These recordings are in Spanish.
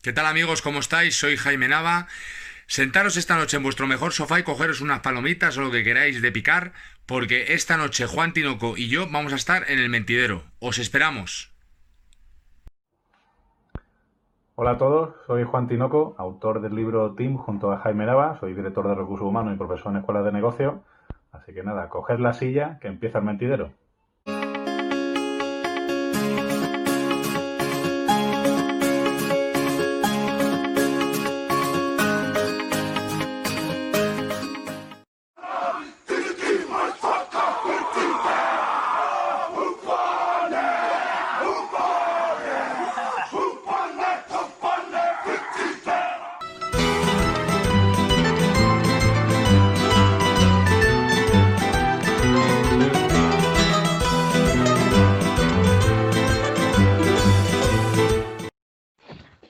¿Qué tal amigos? ¿Cómo estáis? Soy Jaime Nava. Sentaros esta noche en vuestro mejor sofá y cogeros unas palomitas o lo que queráis de picar, porque esta noche Juan Tinoco y yo vamos a estar en el mentidero. Os esperamos. Hola a todos, soy Juan Tinoco, autor del libro Team junto a Jaime Nava, soy director de recursos humanos y profesor en escuelas de negocio. Así que nada, coged la silla que empieza el mentidero.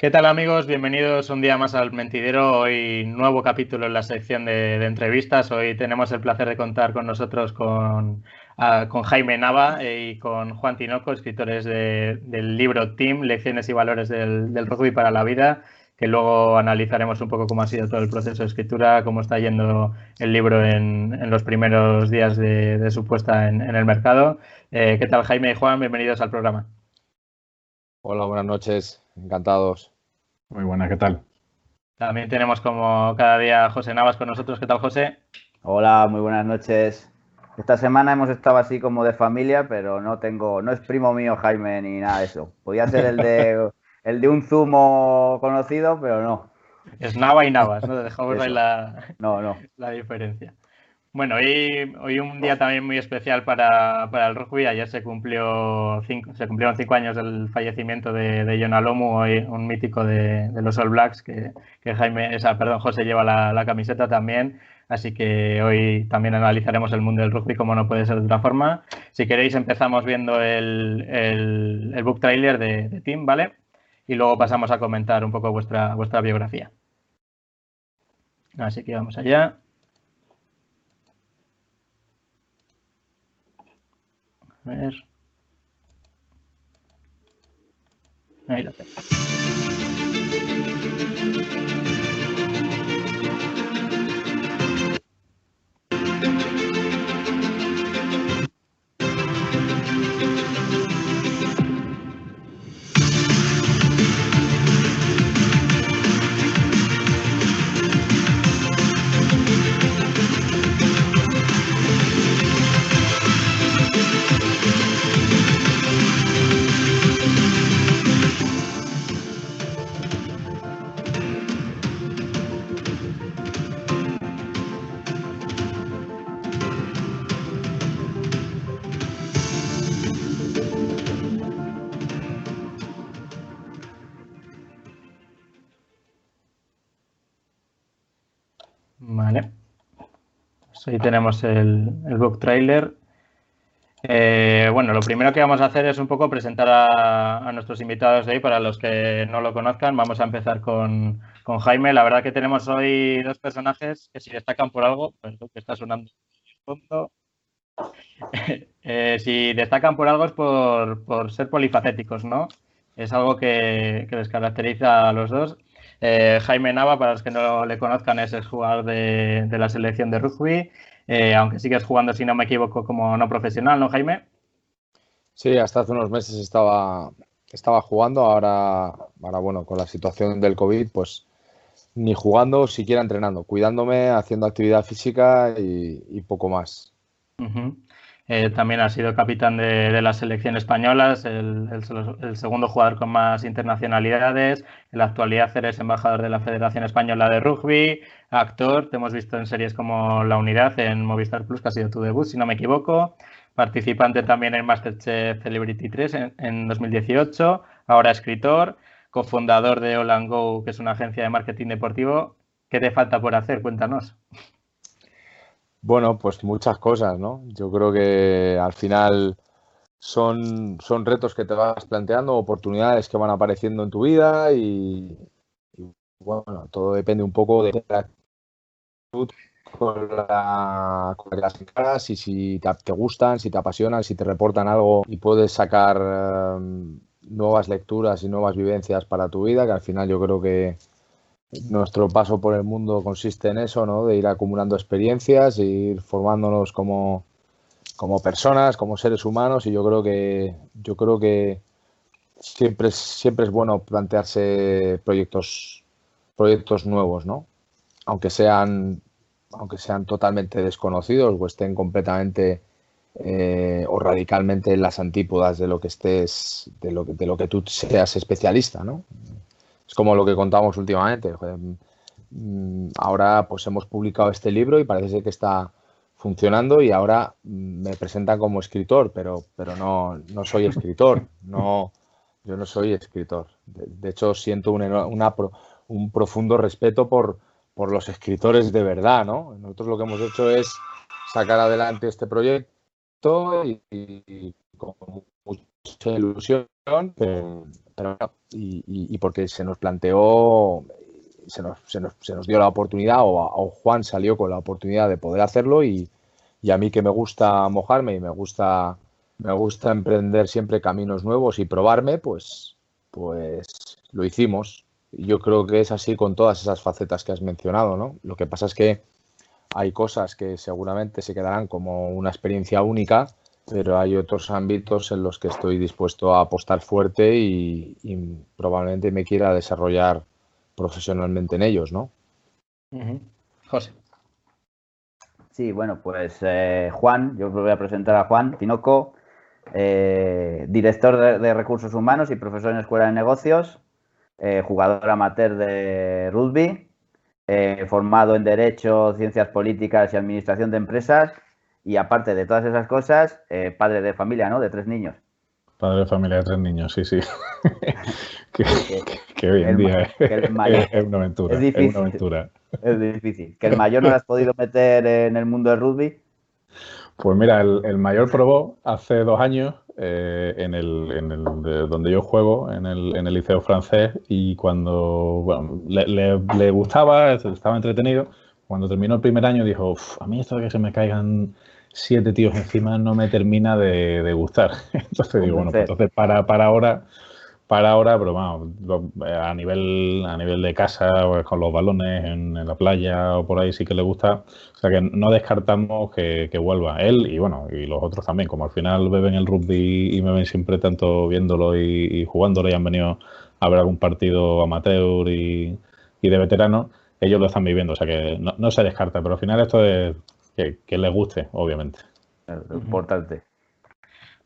¿Qué tal amigos? Bienvenidos un día más al Mentidero. Hoy nuevo capítulo en la sección de, entrevistas. Hoy tenemos el placer de contar con nosotros con, con Jaime Nava y con Juan Tinoco, escritores del libro Team, Lecciones y Valores del, Rugby para la Vida, que luego analizaremos un poco cómo ha sido todo el proceso de escritura, cómo está yendo el libro en, los primeros días de, su puesta en, el mercado. Eh, ¿Qué tal Jaime y Juan? Bienvenidos al programa. Hola, buenas noches. Encantados. Muy buena, ¿qué tal? También tenemos como cada día a José Navas con nosotros. ¿Qué tal, José? Hola, muy buenas noches. Esta semana hemos estado así como de familia, pero no tengo, no es primo mío Jaime ni nada de eso. Podía ser el de el de un zumo conocido, pero no. Es Nava y Navas, ¿no? Dejamos ahí la, no, no. la diferencia. Bueno, hoy, hoy un día también muy especial para, el rugby. Ayer se cumplió cinco, se cumplieron cinco años del fallecimiento de, de John Alomu, hoy un mítico de, los All Blacks, que, Jaime, esa, perdón, José lleva la, camiseta también. Así que hoy también analizaremos el mundo del rugby como no puede ser de otra forma. Si queréis empezamos viendo el, el, book trailer de, de Tim, ¿vale? Y luego pasamos a comentar un poco vuestra, vuestra biografía. Así que vamos allá. A ver. Ahí lo tengo. Ahí tenemos el, book trailer. Eh, bueno, lo primero que vamos a hacer es un poco presentar a, nuestros invitados de hoy para los que no lo conozcan. Vamos a empezar con, Jaime. La verdad que tenemos hoy dos personajes que si destacan por algo, pues lo que está sonando fondo. Eh, si destacan por algo es por, ser polifacéticos, ¿no? Es algo que, que les caracteriza a los dos. Eh, Jaime Nava, para los que no le conozcan, es el jugador de, la selección de rugby, eh, aunque sigues jugando, si no me equivoco, como no profesional, ¿no, Jaime? Sí, hasta hace unos meses estaba, estaba jugando, ahora, ahora, bueno, con la situación del COVID, pues ni jugando, siquiera entrenando, cuidándome, haciendo actividad física y, poco más. Eh, también ha sido capitán de, la selección española, el, el, segundo jugador con más internacionalidades. En la actualidad eres embajador de la Federación Española de Rugby, actor. Te hemos visto en series como La Unidad en Movistar Plus, que ha sido tu debut, si no me equivoco. Participante también en Masterchef Celebrity 3 en, en 2018. Ahora escritor, cofundador de All Go, que es una agencia de marketing deportivo. ¿Qué te falta por hacer? Cuéntanos. Bueno, pues muchas cosas, ¿no? Yo creo que al final son, son retos que te vas planteando, oportunidades que van apareciendo en tu vida y, bueno, todo depende un poco de la actitud con, la, con las caras y si te, gustan, si te apasionan, si te reportan algo y puedes sacar em, nuevas lecturas y nuevas vivencias para tu vida, que al final yo creo que nuestro paso por el mundo consiste en eso, ¿no? De ir acumulando experiencias, ir formándonos como, como personas, como seres humanos, y yo creo que yo creo que siempre, siempre es bueno plantearse proyectos, proyectos nuevos, ¿no? Aunque sean, aunque sean totalmente desconocidos o estén completamente eh, o radicalmente en las antípodas de lo que estés, de lo, de lo que tú seas especialista, ¿no? Es como lo que contamos últimamente. Mm, ahora pues hemos publicado este libro y parece ser que está funcionando y ahora mm, me presentan como escritor, pero, pero no, no soy escritor, no, yo no soy escritor. De, hecho, siento un profundo respeto por, por los escritores de verdad, ¿no? Nosotros lo que hemos hecho es sacar adelante este proyecto y, con mucha ilusión, pero, y, porque se nos planteó, se nos, se nos, se nos dio la oportunidad, o, Juan salió con la oportunidad de poder hacerlo, y, a mí que me gusta mojarme y me gusta, me gusta emprender siempre caminos nuevos y probarme, pues, pues lo hicimos. Yo creo que es así con todas esas facetas que has mencionado, ¿no? Lo que pasa es que hay cosas que seguramente se quedarán como una experiencia única, pero hay otros ámbitos en los que estoy dispuesto a apostar fuerte y, probablemente me quiera desarrollar profesionalmente en ellos, ¿no? José. Sí, bueno, pues eh, Juan, yo os voy a presentar a Juan Tinoco, eh, director de, recursos humanos y profesor en Escuela de Negocios, eh, jugador amateur de rugby, eh, formado en Derecho, Ciencias Políticas y Administración de Empresas. Y aparte de todas esas cosas, eh, padre de familia, ¿no? De tres niños. Padre de familia de tres niños, sí, sí. que, hoy en día es, una aventura. Es, difícil, una aventura. Es difícil. ¿Que el mayor no lo has podido meter en el mundo del rugby? Pues mira, el, el mayor probó hace dos años eh, en, el, en el donde yo juego, en el, en el liceo francés, y cuando bueno, le, le, gustaba, estaba entretenido, cuando terminó el primer año dijo, a mí esto de que se me caigan siete tíos encima no me termina de, de gustar. entonces digo, bueno, pues entonces para, para ahora para ahora, pero vamos, a nivel, a nivel de casa, pues, con los balones en, la playa o por ahí sí que le gusta. O sea que no descartamos que, vuelva él y bueno, y los otros también. Como al final beben el rugby y me ven siempre tanto viéndolo y, jugándolo y han venido a ver algún partido amateur y, de veterano, ellos lo están viviendo. O sea que no, se descarta, pero al final esto es que, que les guste, obviamente. importante.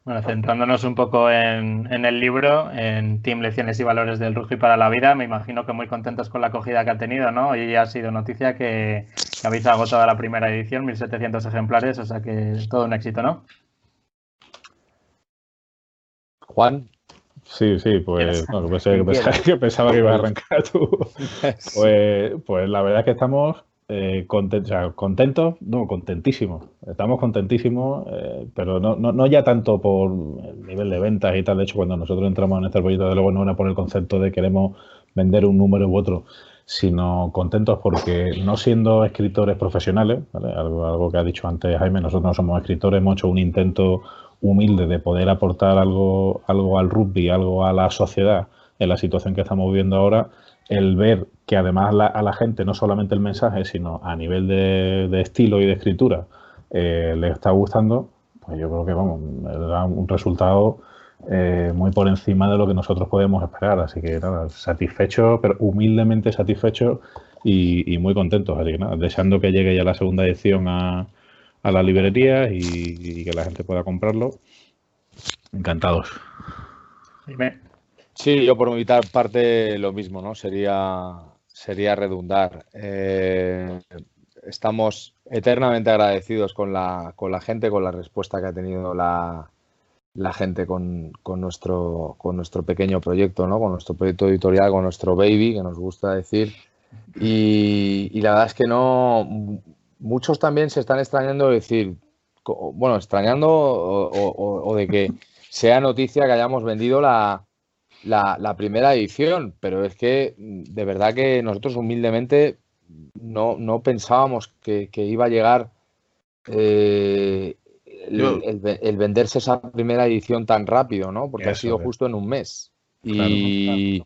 Bueno, centrándonos un poco en, el libro, en Team Lecciones y Valores del Rugby para la Vida, me imagino que muy contentos con la acogida que ha tenido, ¿no? Hoy ya ha sido noticia que, habéis agotado la primera edición, 1.700 ejemplares, o sea que todo un éxito, ¿no? Juan. Sí, sí, pues pensaba, que ibas a arrancar tú. Pues, pues la verdad es que estamos eh, contentos, no, contentísimos. Estamos contentísimos, eh, pero no, no, ya tanto por el nivel de ventas y tal. De hecho, cuando nosotros entramos en este proyecto, de luego no era por el concepto de queremos vender un número u otro, sino contentos porque no siendo escritores profesionales, algo, algo que ha dicho antes Jaime, nosotros no somos escritores, hemos hecho un intento humilde de poder aportar algo, algo al rugby, algo a la sociedad en la situación que estamos viviendo ahora el ver que además a la gente no solamente el mensaje, sino a nivel de, estilo y de escritura eh, le está gustando, pues yo creo que vamos, da un resultado eh, muy por encima de lo que nosotros podemos esperar. Así que nada, satisfecho, pero humildemente satisfecho y, muy contentos. Así que nada, deseando que llegue ya la segunda edición a, a las librerías y, que la gente pueda comprarlo. Encantados. Sí, yo por mi parte lo mismo, ¿no? Sería, sería redundar. Eh, estamos eternamente agradecidos con la, con la gente, con la respuesta que ha tenido la, la gente con, con, nuestro, con nuestro pequeño proyecto, ¿no? Con nuestro proyecto editorial, con nuestro baby, que nos gusta decir. Y, la verdad es que no, muchos también se están extrañando de decir, bueno, extrañando o de que sea noticia que hayamos vendido la, la, primera edición, pero es que mm, de verdad que nosotros humildemente no, no pensábamos que, iba a llegar eh, el, venderse esa primera edición tan rápido, ¿no? Porque ha sido justo en un mes. Y,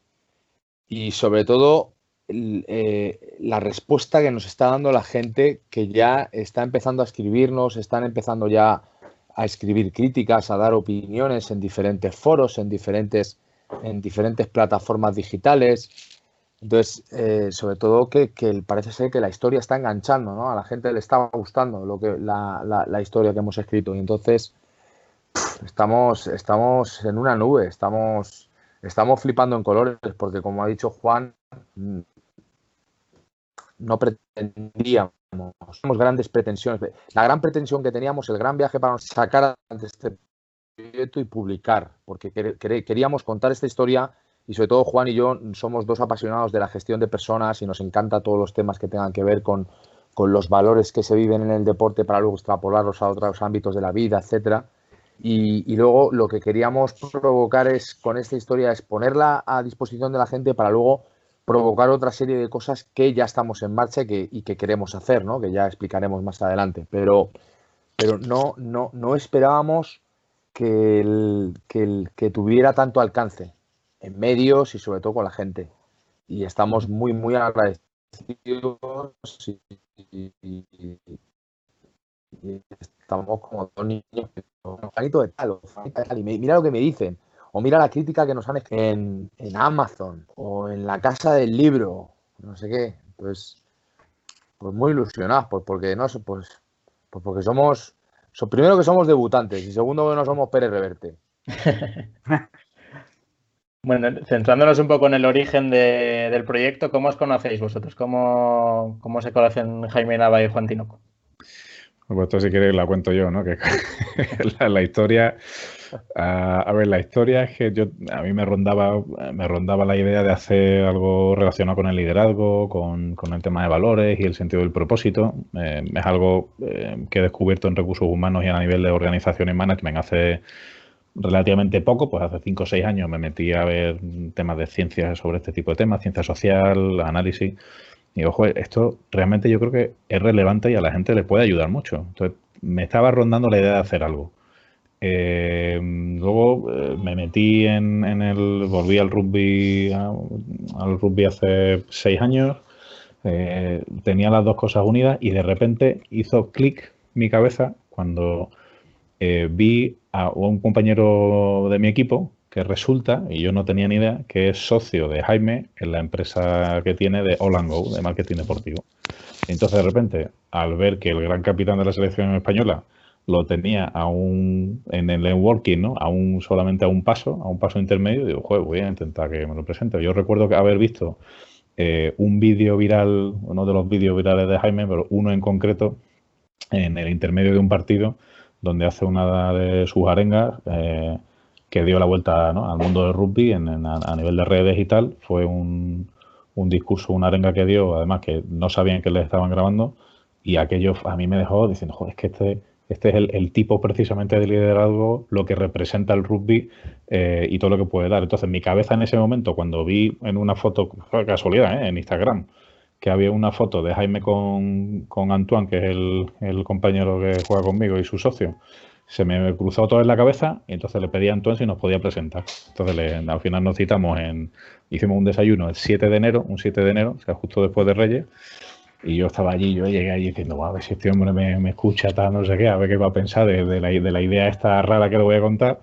y sobre todo eh, la respuesta que nos está dando la gente que ya está empezando a escribirnos, están empezando ya a escribir críticas, a dar opiniones en diferentes foros, en diferentes, en diferentes plataformas digitales. Entonces, eh, sobre todo que, parece ser que la historia está enganchando, ¿no? A la gente le está gustando lo que, la, historia que hemos escrito. Y entonces estamos, estamos en una nube, estamos, estamos flipando en colores, porque como ha dicho Juan, no pretendíamos, tenemos grandes pretensiones. La gran pretensión que teníamos, el gran viaje para sacar este proyecto y publicar, porque queríamos contar esta historia y sobre todo Juan y yo somos dos apasionados de la gestión de personas y nos encanta todos los temas que tengan que ver con, los valores que se viven en el deporte para luego extrapolarlos a otros ámbitos de la vida, etcétera. Y, y, luego lo que queríamos provocar es con esta historia es ponerla a disposición de la gente para luego provocar otra serie de cosas que ya estamos en marcha y que, queremos hacer, ¿no? que ya explicaremos más adelante. Pero, pero no, no, no esperábamos que, el, que, tuviera tanto alcance en medios y sobre todo con la gente. Y estamos muy, muy agradecidos y, estamos como dos niños. de tal, y mira lo que me dicen o mira la crítica que nos han en, en Amazon o en la casa del libro, no sé qué. Pues, pues muy ilusionados, pues porque no pues, pues porque somos, primero que somos debutantes y segundo que no somos Pérez Reverte. bueno, centrándonos un poco en el origen del proyecto, ¿cómo os conocéis vosotros? ¿Cómo, cómo se conocen Jaime Nava y Juan Tinoco? Pues esto si queréis la cuento yo, ¿no? Que la historia a, ver, la historia es que yo a mí me rondaba, me rondaba la idea de hacer algo relacionado con el liderazgo, con, el tema de valores y el sentido del propósito. Eh, es algo eh, que he descubierto en recursos humanos y a nivel de organización y management hace relativamente poco, pues hace 5 o 6 años me metí a ver temas de ciencias sobre este tipo de temas, ciencia social, análisis. Y ojo, esto realmente yo creo que es relevante y a la gente le puede ayudar mucho. Entonces me estaba rondando la idea de hacer algo. Eh, luego eh, me metí en, el, volví al rugby, al rugby hace seis años, eh, tenía las dos cosas unidas y de repente hizo clic mi cabeza cuando vi a un compañero de mi equipo que resulta, y yo no tenía ni idea, que es socio de Jaime en la empresa que tiene de All Go, de marketing deportivo. Entonces de repente, al ver que el gran capitán de la selección española lo tenía a un, en el networking, ¿no? A solamente a un paso, a un paso intermedio, digo, joder, voy a intentar que me lo presente. Yo recuerdo que haber visto eh, un vídeo viral, uno de los vídeos virales de Jaime, pero uno en concreto, en el intermedio de un partido, donde hace una de sus arengas, eh, que dio la vuelta al mundo del rugby en, a, nivel de redes y tal. Fue un, un discurso, una arenga que dio, además que no sabían que le estaban grabando, y aquello a mí me dejó diciendo, joder, es que este este es el, tipo precisamente de liderazgo, lo que representa el rugby eh, y todo lo que puede dar. Entonces, mi cabeza en ese momento, cuando vi en una foto, casualidad, ¿eh? en Instagram, que había una foto de Jaime con, Antoine, que es el, compañero que juega conmigo y su socio, se me cruzó todo en la cabeza y entonces le pedí a Antoine si nos podía presentar. Entonces, al final nos citamos en, hicimos un desayuno el 7 de enero, un 7 de enero, o sea, justo después de Reyes y yo estaba allí, yo llegué allí diciendo, a ver si este hombre me, escucha, tal, no sé qué, a ver qué va a pensar de, la, de, la, idea esta rara que le voy a contar.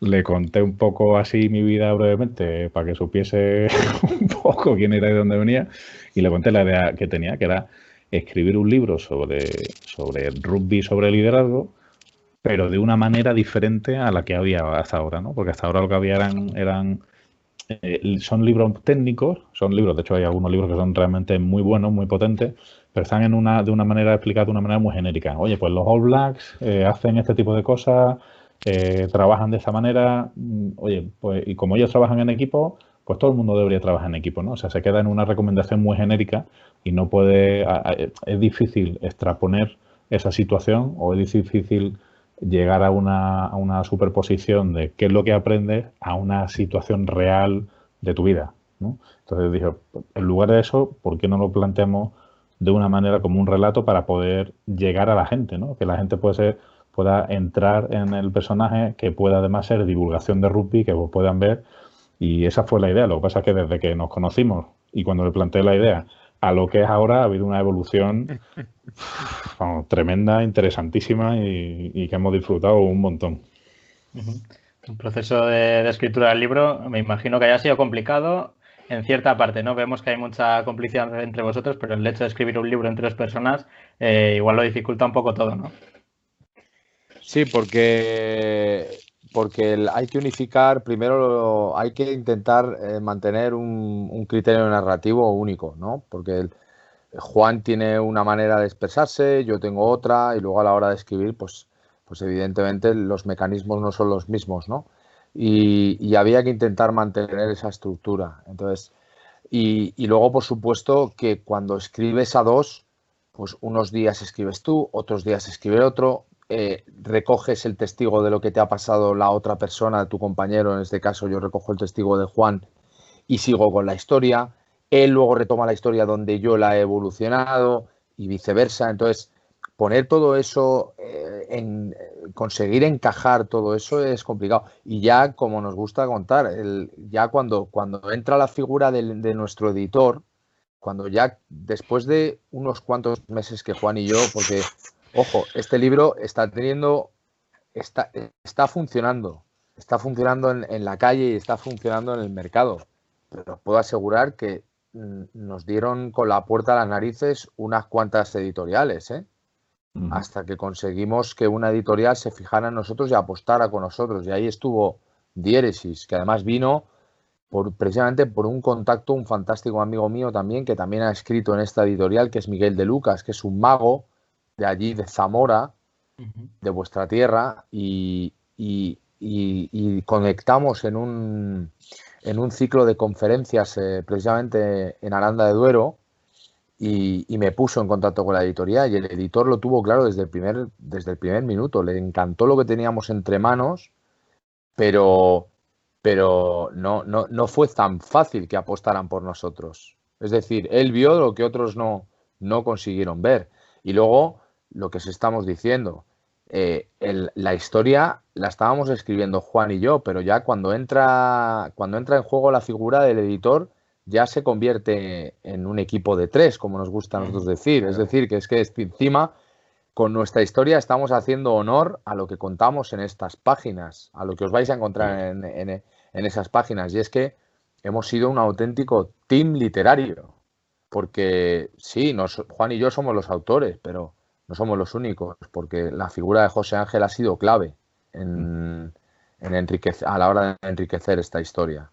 Le conté un poco así mi vida brevemente para que supiese un poco quién era y de dónde venía. Y le conté la idea que tenía, que era escribir un libro sobre, sobre rugby, sobre liderazgo, pero de una manera diferente a la que había hasta ahora, ¿no? Porque hasta ahora lo que había eran, eran eh, son libros técnicos, son libros, de hecho hay algunos libros que son realmente muy buenos, muy potentes, pero están en una, de una manera explicada de una manera muy genérica. Oye, pues los All Blacks eh, hacen este tipo de cosas, eh, trabajan de esta manera, mm, oye, pues y como ellos trabajan en equipo, pues todo el mundo debería trabajar en equipo, ¿no? O sea, se queda en una recomendación muy genérica y no puede, es difícil extraponer esa situación o es difícil llegar a una, a una superposición de qué es lo que aprendes a una situación real de tu vida. Entonces dije, en lugar de eso, ¿por qué no lo planteamos de una manera como un relato para poder llegar a la gente? ¿no? Que la gente puede ser, pueda entrar en el personaje, que pueda además ser divulgación de rugby, que puedan ver Y esa fue la idea. Lo que pasa es que desde que nos conocimos y cuando le planteé la idea a lo que es ahora ha habido una evolución tremenda, interesantísima y, que hemos disfrutado un montón. El proceso de, escritura del libro me imagino que haya sido complicado en cierta parte, ¿no? Vemos que hay mucha complicidad entre vosotros, pero el hecho de escribir un libro entre dos personas eh, igual lo dificulta un poco todo, ¿no? Sí, porque, porque hay que unificar, primero hay que intentar eh, mantener un, criterio narrativo único, ¿no? Porque Juan tiene una manera de expresarse, yo tengo otra, y luego a la hora de escribir, pues, pues evidentemente los mecanismos no son los mismos, ¿no? Y, había que intentar mantener esa estructura. Entonces, y, y, luego, por supuesto, que cuando escribes a dos, pues unos días escribes tú, otros días escribe otro, eh, recoges el testigo de lo que te ha pasado la otra persona, tu compañero, en este caso yo recojo el testigo de Juan y sigo con la historia, él luego retoma la historia donde yo la he evolucionado y viceversa. Entonces, poner todo eso, eh, en, conseguir encajar todo eso es complicado. Y ya, como nos gusta contar, ya cuando, cuando entra la figura de nuestro editor, cuando ya después de unos cuantos meses que Juan y yo, porque Ojo, este libro está teniendo, está, está funcionando, está funcionando en, la calle y está funcionando en el mercado. Pero puedo asegurar que mm, nos dieron con la puerta a las narices unas cuantas editoriales, ¿eh? hasta que conseguimos que una editorial se fijara en nosotros y apostara con nosotros. Y ahí estuvo Diéresis, que además vino por, precisamente por un contacto, un fantástico amigo mío también, que también ha escrito en esta editorial, que es Miguel de Lucas, que es un mago, de allí, de Zamora, de vuestra tierra, y, conectamos en un, en un ciclo de conferencias eh, precisamente en Aranda de Duero, y, me puso en contacto con la editorial y el editor lo tuvo claro desde el primer, desde el primer minuto. Le encantó lo que teníamos entre manos, pero, pero no, no, no fue tan fácil que apostaran por nosotros. Es decir, él vio lo que otros no, no consiguieron ver. Y luego lo que se estamos diciendo. Eh, la historia la estábamos escribiendo Juan y yo, pero ya cuando entra, cuando entra en juego la figura del editor, ya se convierte en un equipo de tres, como nos gusta a nosotros decir. Es decir, que es que encima con nuestra historia estamos haciendo honor a lo que contamos en estas páginas, a lo que os vais a encontrar en, esas páginas. Y es que hemos sido un auténtico team literario, porque sí, Juan y yo somos los autores, pero no somos los únicos, porque la figura de José Ángel ha sido clave en, enriquecer, a la hora de enriquecer esta historia.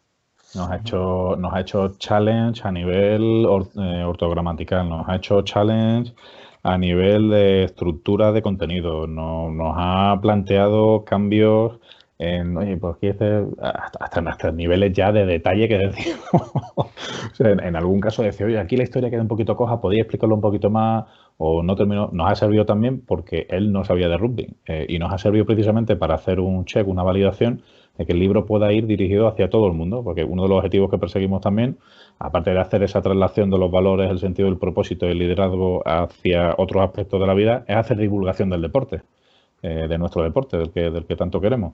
Nos ha hecho, nos ha hecho challenge a nivel eh, ortogramatical, nos ha hecho challenge a nivel de estructura de contenido, nos ha planteado cambios en, oye, pues aquí hasta, hasta, niveles ya de detalle que decimos. en, algún caso decía, oye, aquí la historia queda un poquito coja, podía explicarlo un poquito más o no terminó. Nos ha servido también porque él no sabía de rugby eh, y nos ha servido precisamente para hacer un check, una validación de que el libro pueda ir dirigido hacia todo el mundo, porque uno de los objetivos que perseguimos también, aparte de hacer esa traslación de los valores, el sentido del propósito y el liderazgo hacia otros aspectos de la vida, es hacer divulgación del deporte. Eh, de nuestro deporte, del que, del que tanto queremos.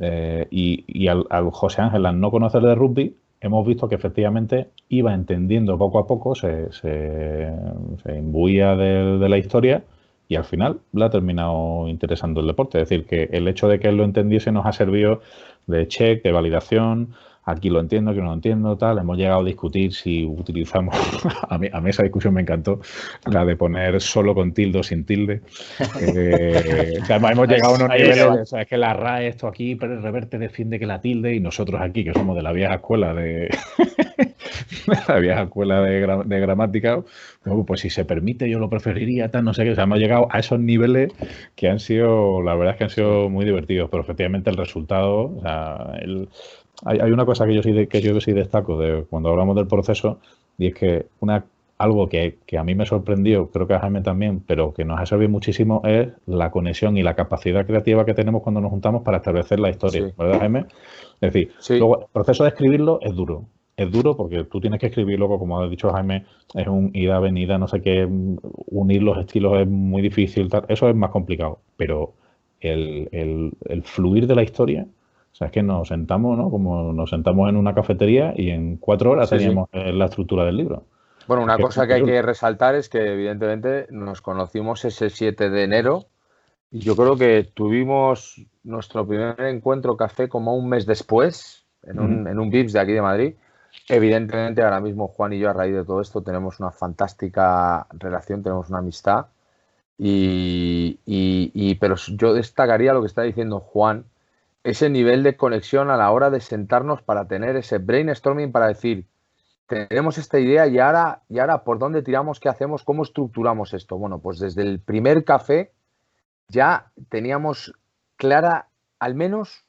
Eh, y, al, José Ángel, al no conocer de rugby, hemos visto que efectivamente iba entendiendo poco a poco, se, se, imbuía de, la historia y al final le ha terminado interesando el deporte. Es decir, que el hecho de que él lo entendiese nos ha servido de check, de validación, aquí lo entiendo, aquí no lo entiendo, tal. Hemos llegado a discutir si utilizamos, a mí, a mí esa discusión me encantó, la de poner solo con tilde o sin tilde. Eh, hemos llegado a unos niveles, o sea, es que la RAE, esto aquí, pero el reverte defiende que la tilde y nosotros aquí, que somos de la vieja escuela de, la vieja escuela de, de gramática, pues si se permite yo lo preferiría, tal, no sé qué. O sea, hemos llegado a esos niveles que han sido, la verdad es que han sido muy divertidos, pero efectivamente el resultado, o sea, el hay, una cosa que yo sí, que yo sí destaco de cuando hablamos del proceso y es que una algo que, a mí me sorprendió, creo que a Jaime también, pero que nos ha servido muchísimo es la conexión y la capacidad creativa que tenemos cuando nos juntamos para establecer la historia, ¿verdad, Jaime? Es decir, luego el proceso de escribirlo es duro. Es duro porque tú tienes que escribirlo, como ha dicho Jaime, es un ida, venida, no sé qué, unir los estilos es muy difícil, eso es más complicado, pero el, el fluir de la historia O sea, es que nos sentamos, ¿no? Como nos sentamos en una cafetería y en cuatro horas teníamos la estructura del libro. Bueno, una cosa que hay que resaltar es que evidentemente nos conocimos ese 7 de enero y yo creo que tuvimos nuestro primer encuentro café como un mes después, en un, en un VIPS de aquí de Madrid. Evidentemente ahora mismo Juan y yo a raíz de todo esto tenemos una fantástica relación, tenemos una amistad y, y, pero yo destacaría lo que está diciendo Juan, ese nivel de conexión a la hora de sentarnos para tener ese brainstorming para decir, tenemos esta idea y ahora, y ahora por dónde tiramos, qué hacemos, cómo estructuramos esto. Bueno, pues desde el primer café ya teníamos clara al menos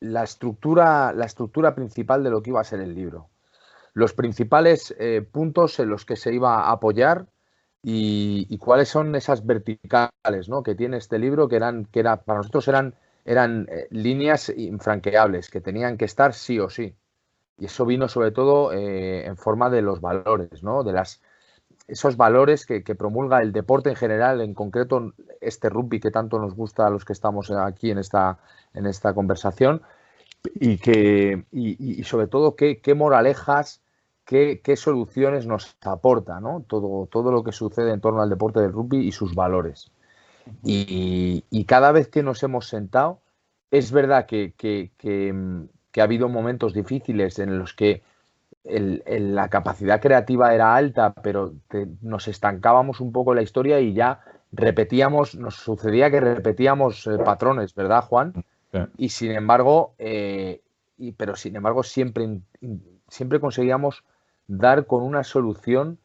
la estructura, la estructura principal de lo que iba a ser el libro. Los principales eh, puntos en los que se iba a apoyar y, cuáles son esas verticales ¿no? que tiene este libro que eran, que era, para nosotros eran, eran eh, líneas infranqueables, que tenían que estar sí o sí. Y eso vino sobre todo eh, en forma de los valores, ¿no? De las, esos valores que, promulga el deporte en general, en concreto este rugby que tanto nos gusta a los que estamos aquí en esta, en esta conversación, y, que, y, sobre todo qué, moralejas, qué, qué, soluciones nos aporta ¿no? todo, todo lo que sucede en torno al deporte del rugby y sus valores. Y, cada vez que nos hemos sentado, es verdad que, que, que ha habido momentos difíciles en los que la capacidad creativa era alta, pero nos estancábamos un poco en la historia y ya repetíamos, nos sucedía que repetíamos eh, patrones, ¿verdad, Juan? Y sin embargo, eh, y, pero sin embargo siempre, siempre conseguíamos dar con una solución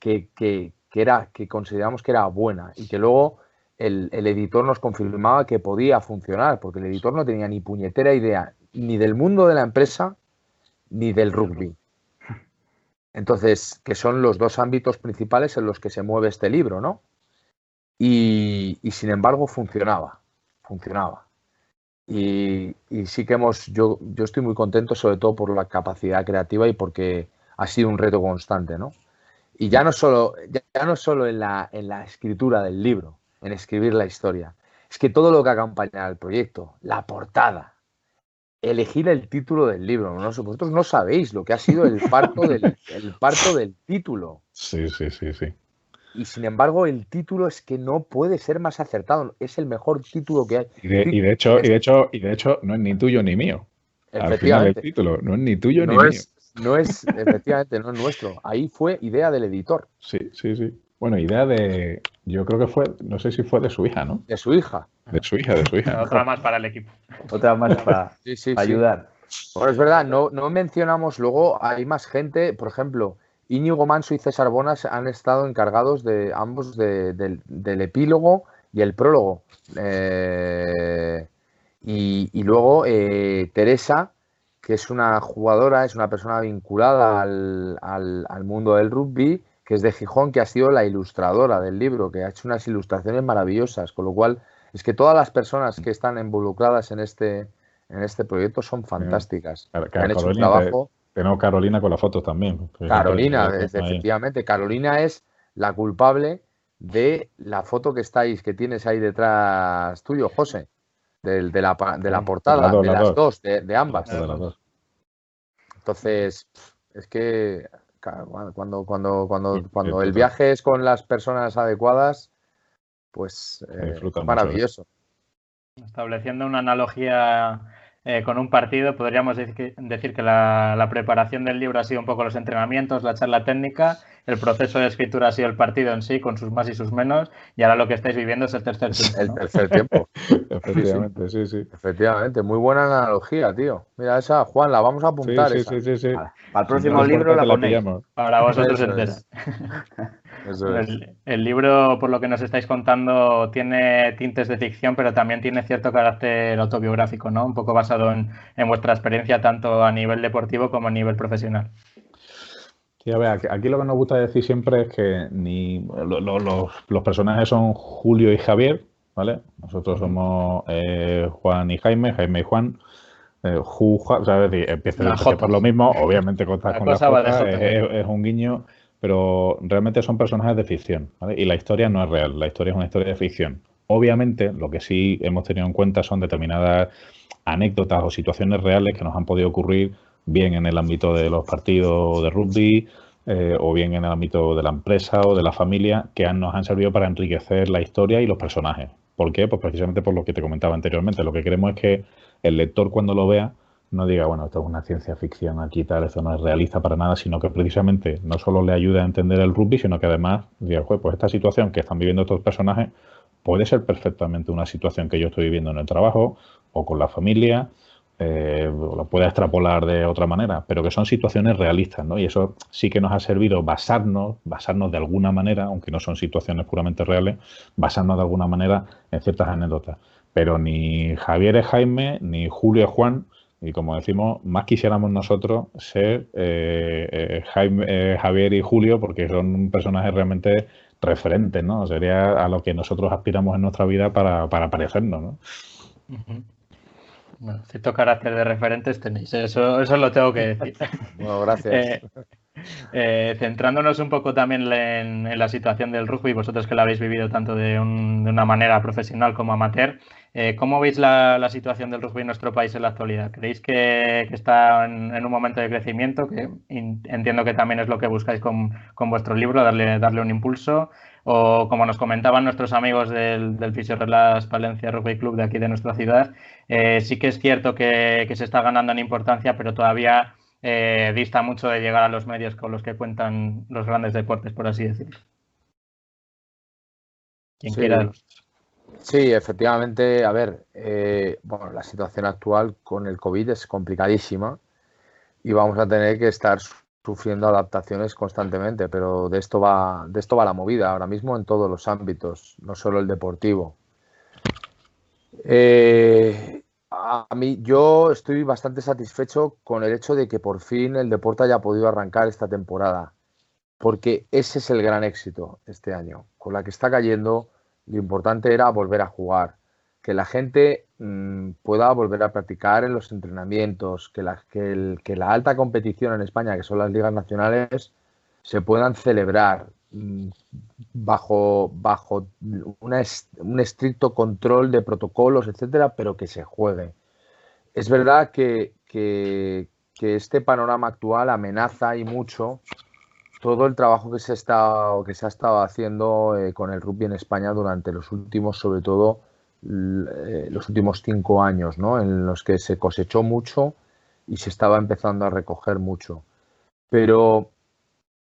que, era, que consideramos que era buena y que luego el, el, editor nos confirmaba que podía funcionar, porque el editor no tenía ni puñetera idea ni del mundo de la empresa ni del rugby. Entonces, que son los dos ámbitos principales en los que se mueve este libro, ¿no? Y, sin embargo funcionaba, funcionaba. Y, sí que hemos, yo, yo estoy muy contento sobre todo por la capacidad creativa y porque ha sido un reto constante, ¿no? Y ya no solo, ya, no solo en, la, en la escritura del libro, en escribir la historia, es que todo lo que acompaña al proyecto, la portada, elegir el título del libro. ¿no? Vosotros no sabéis lo que ha sido el parto del, el parto del título. Sí, sí, sí, sí. Y sin embargo, el título es que no puede ser más acertado. Es el mejor título que hay. Y de, hecho, y de hecho, y de hecho, no es ni tuyo ni mío. Efectivamente. el título no es ni tuyo ni mío. No es, efectivamente, no es nuestro. Ahí fue idea del editor. Sí, sí, sí. Bueno, idea de. Yo creo que fue, no sé si fue de su hija, ¿no? De su hija. De su hija, de su hija. Otra más para el equipo. Otra más para ayudar. Bueno, es verdad, no, no mencionamos luego, hay más gente, por ejemplo, Íñigo Manso y César Bonas han estado encargados de ambos del, epílogo y el prólogo. Eh, y, luego eh, Teresa, que es una jugadora, es una persona vinculada al, al, mundo del rugby, que es de Gijón, que ha sido la ilustradora del libro, que ha hecho unas ilustraciones maravillosas, con lo cual es que todas las personas que están involucradas en este, en este proyecto son fantásticas. han hecho un trabajo. Tenemos Carolina con las fotos también. Carolina, efectivamente. Carolina es la culpable de la foto que estáis, que tienes ahí detrás tuyo, José, de, de, la, de la portada, de las dos, de, ambas. Entonces, es que cuando, cuando, cuando, cuando el viaje es con las personas adecuadas, pues eh, maravilloso. Estableciendo una analogía eh, con un partido, podríamos decir que, la, preparación del libro ha sido un poco los entrenamientos, la charla técnica, el proceso de escritura ha sido el partido en sí, con sus más y sus menos, y ahora lo que estáis viviendo es el tercer tiempo. El tercer tiempo. Efectivamente, sí, sí. Efectivamente, muy buena analogía, tío. Mira, esa, Juan, la vamos a apuntar. Sí, sí, sí, sí, Para el próximo libro la, ponemos. Para vosotros El, libro, por lo que nos estáis contando, tiene tintes de ficción, pero también tiene cierto carácter autobiográfico, ¿no? Un poco basado en, vuestra experiencia tanto a nivel deportivo como a nivel profesional. Sí, a ver, aquí, lo que nos gusta decir siempre es que ni los, personajes son Julio y Javier, ¿vale? Nosotros somos eh, Juan y Jaime, Jaime y Juan. Eh, Juan, ¿sabes? empieza por lo mismo, obviamente con, con la es, es, un guiño pero realmente son personajes de ficción. Y la historia no es real, la historia es una historia de ficción. Obviamente, lo que sí hemos tenido en cuenta son determinadas anécdotas o situaciones reales que nos han podido ocurrir bien en el ámbito de los partidos de rugby eh, o bien en el ámbito de la empresa o de la familia que nos han servido para enriquecer la historia y los personajes. ¿Por qué? Pues precisamente por lo que te comentaba anteriormente. Lo que queremos es que el lector cuando lo vea no diga, bueno, esto es una ciencia ficción aquí tal, esto no es realista para nada, sino que precisamente no solo le ayude a entender el rugby, sino que además diga, pues esta situación que están viviendo estos personajes puede ser perfectamente una situación que yo estoy viviendo en el trabajo o con la familia, eh, lo puede extrapolar de otra manera, pero que son situaciones realistas, ¿no? Y eso sí que nos ha servido basarnos, basarnos de alguna manera, aunque no son situaciones puramente reales, basarnos de alguna manera en ciertas anécdotas. Pero ni Javier es Jaime, ni Julio Juan, y como decimos, más quisiéramos nosotros ser eh, eh, Jaime, Javier y Julio, porque son personajes realmente referente, ¿no? Sería a lo que nosotros aspiramos en nuestra vida para, para parecernos, ¿no? Bueno, cierto carácter de referentes tenéis, eso, eso lo tengo que decir. Bueno, gracias. Eh, centrándonos un poco también en, la situación del rugby, vosotros que la habéis vivido tanto de, una manera profesional como amateur, eh, ¿cómo veis la, situación del rugby en nuestro país en la actualidad? ¿Creéis que, está en, un momento de crecimiento? Que entiendo que también es lo que buscáis con, vuestro libro, darle, darle un impulso. O como nos comentaban nuestros amigos del, del Relas Palencia Rugby Club de aquí de nuestra ciudad, eh, sí que es cierto que se está ganando en importancia, pero todavía eh, dista mucho de llegar a los medios con los que cuentan los grandes deportes, por así decirlo. Quien sí. quiera. Sí, efectivamente, a ver, eh, bueno, la situación actual con el COVID es complicadísima y vamos a tener que estar sufriendo adaptaciones constantemente, pero de esto va, de esto va la movida ahora mismo en todos los ámbitos, no solo el deportivo. Eh, a mí, yo estoy bastante satisfecho con el hecho de que por fin el deporte haya podido arrancar esta temporada, porque ese es el gran éxito este año. Con la que está cayendo, lo importante era volver a jugar, que la gente mmm, pueda volver a practicar en los entrenamientos, que que la alta competición en España, que son las ligas nacionales, se puedan celebrar, bajo, bajo una, un estricto control de protocolos, etcétera, pero que se juegue. Es verdad que, que, este panorama actual amenaza y mucho todo el trabajo que se, está, que se ha estado haciendo eh, con el rugby en España durante los últimos, sobre todo, eh, los últimos cinco años, ¿no? en los que se cosechó mucho y se estaba empezando a recoger mucho. Pero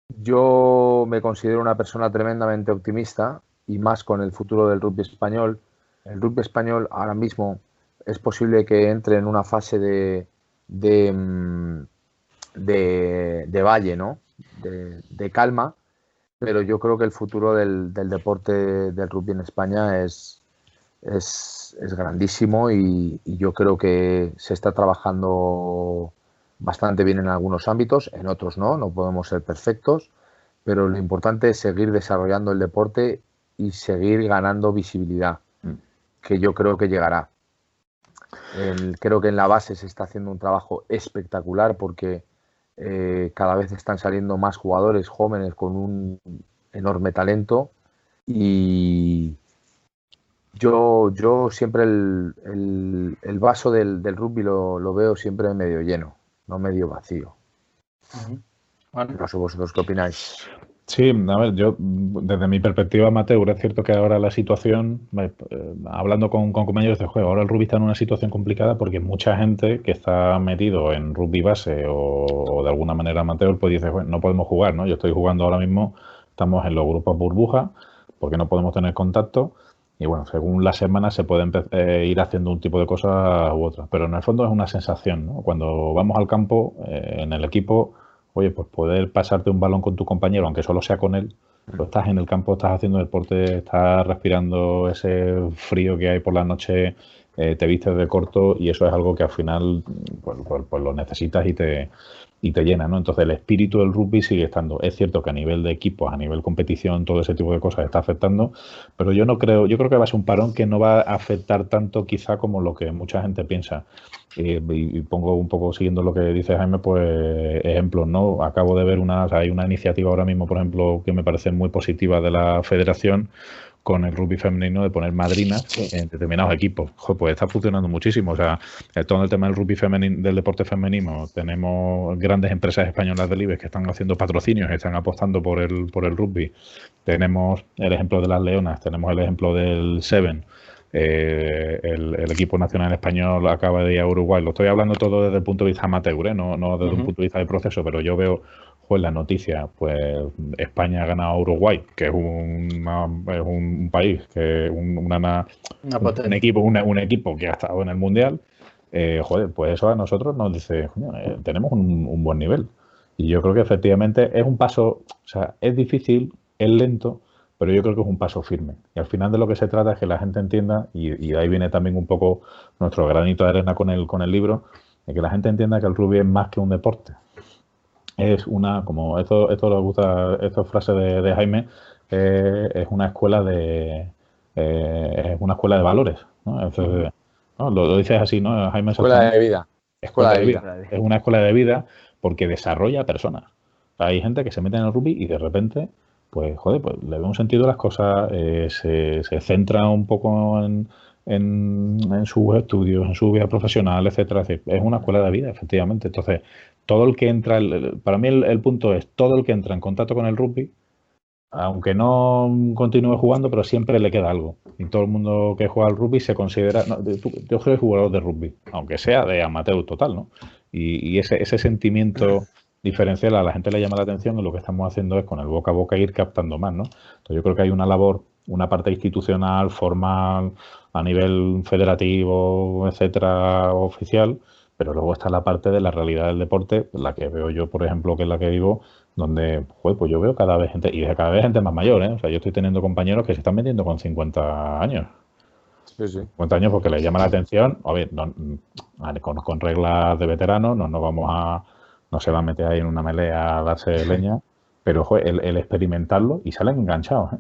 yo me considero una persona tremendamente optimista y más con el futuro del rugby español. El rugby español ahora mismo es posible que entre en una fase de, de, mm, de, valle, ¿no? De, calma, pero yo creo que el futuro del, deporte del rugby en España es, es, grandísimo y, y, yo creo que se está trabajando bastante bien en algunos ámbitos, en otros no, no podemos ser perfectos, pero lo importante es seguir desarrollando el deporte y seguir ganando visibilidad, mm. que yo creo que llegará. creo que en la base se está haciendo un trabajo espectacular porque eh, cada vez están saliendo más jugadores jóvenes con un enorme talento y yo, yo siempre el, el, vaso del, del rugby lo, lo, veo siempre medio lleno no medio vacío. No sé vosotros qué opináis. Sí, a ver, yo desde mi perspectiva amateur es cierto que ahora la situación, eh, hablando con, compañeros de juego, ahora el rugby está en una situación complicada porque mucha gente que está metido en rugby base o, de alguna manera amateur, pues dice, bueno, no podemos jugar, ¿no? Yo estoy jugando ahora mismo, estamos en los grupos burbuja porque no podemos tener contacto y bueno, según las semanas se puede eh, ir haciendo un tipo de cosas u otras, pero en el fondo es una sensación, ¿no? Cuando vamos al campo, eh, en el equipo, oye, pues poder pasarte un balón con tu compañero, aunque solo sea con él, pues estás en el campo, estás haciendo deporte, estás respirando ese frío que hay por la noche, eh, te vistes de corto y eso es algo que al final pues, pues, pues lo necesitas y te, y te llena, ¿no? Entonces el espíritu del rugby sigue estando. Es cierto que a nivel de equipos, a nivel competición, todo ese tipo de cosas está afectando, pero yo no creo, yo creo que va a ser un parón que no va a afectar tanto quizá como lo que mucha gente piensa. y, pongo un poco siguiendo lo que dice Jaime, pues ejemplos, ¿no? Acabo de ver una, hay una iniciativa ahora mismo, por ejemplo, que me parece muy positiva de la federación con el rugby femenino de poner madrinas en determinados equipos. pues está funcionando muchísimo. O sea, todo el tema del rugby femenino, del deporte femenino, tenemos grandes empresas españolas del IBEX que están haciendo patrocinios, están apostando por el, por el rugby. Tenemos el ejemplo de las Leonas, tenemos el ejemplo del Seven. Eh, el, equipo nacional español acaba de ir a Uruguay. Lo estoy hablando todo desde el punto de vista amateur, ¿eh? no, no desde un punto de vista de proceso, pero yo veo pues la noticia, pues España ha ganado a Uruguay, que es un, es un país, que un, una, un equipo, un equipo que ha estado en el mundial. Eh, joder, pues eso a nosotros nos dice, eh, tenemos un, buen nivel. Y yo creo que efectivamente es un paso, o sea, es difícil, es lento, pero yo creo que es un paso firme. Y al final de lo que se trata es que la gente entienda, y, y de ahí viene también un poco nuestro granito de arena con el, con el libro, de que la gente entienda que el rugby es más que un deporte es una, como esto, esto le gusta, esta frase de, Jaime, eh, es una escuela de eh, es una escuela de valores. ¿no? Lo, dices así, ¿no? Jaime escuela de vida. Escuela, de, vida. Es una escuela de vida porque desarrolla personas. Hay gente que se mete en el rugby y de repente, pues, joder, pues le ve un sentido a las cosas, eh, se, se centra un poco en, en, en, sus estudios, en su vida profesional, etcétera. Es una escuela de vida, efectivamente. Entonces, todo el que entra, para mí el, punto es, todo el que entra en contacto con el rugby, aunque no continúe jugando, pero siempre le queda algo. Y todo el mundo que juega al rugby se considera, yo soy jugador de rugby, aunque sea de amateur total, ¿no? Y, ese, ese sentimiento diferencial a la gente le llama la atención y lo que estamos haciendo es con el boca a boca ir captando más, ¿no? Entonces yo creo que hay una labor, una parte institucional, formal, a nivel federativo, etcétera, oficial, pero luego está la parte de la realidad del deporte, la que veo yo, por ejemplo, que es la que vivo, donde, pues, pues yo veo cada vez gente, y cada vez gente más mayor, ¿eh? O sea, yo estoy teniendo compañeros que se están metiendo con 50 años. Sí, sí. 50 años porque les llama la atención, a ver, no, con, reglas de veterano, no nos vamos a, no se va a meter ahí en una melea a darse leña, pero el, el, experimentarlo y salen enganchados, ¿eh?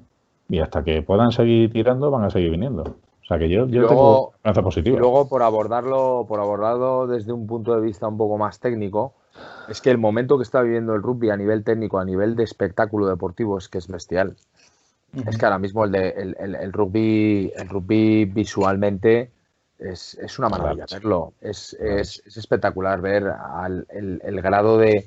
Y hasta que puedan seguir tirando, van a seguir viniendo. O sea que yo, yo luego, tengo positiva. Luego, por abordarlo, por abordarlo desde un punto de vista un poco más técnico, es que el momento que está viviendo el rugby a nivel técnico, a nivel de espectáculo deportivo, es que es bestial. Es que ahora mismo el, de, el, rugby, el rugby visualmente es, una maravilla verlo. Es, espectacular ver el, grado de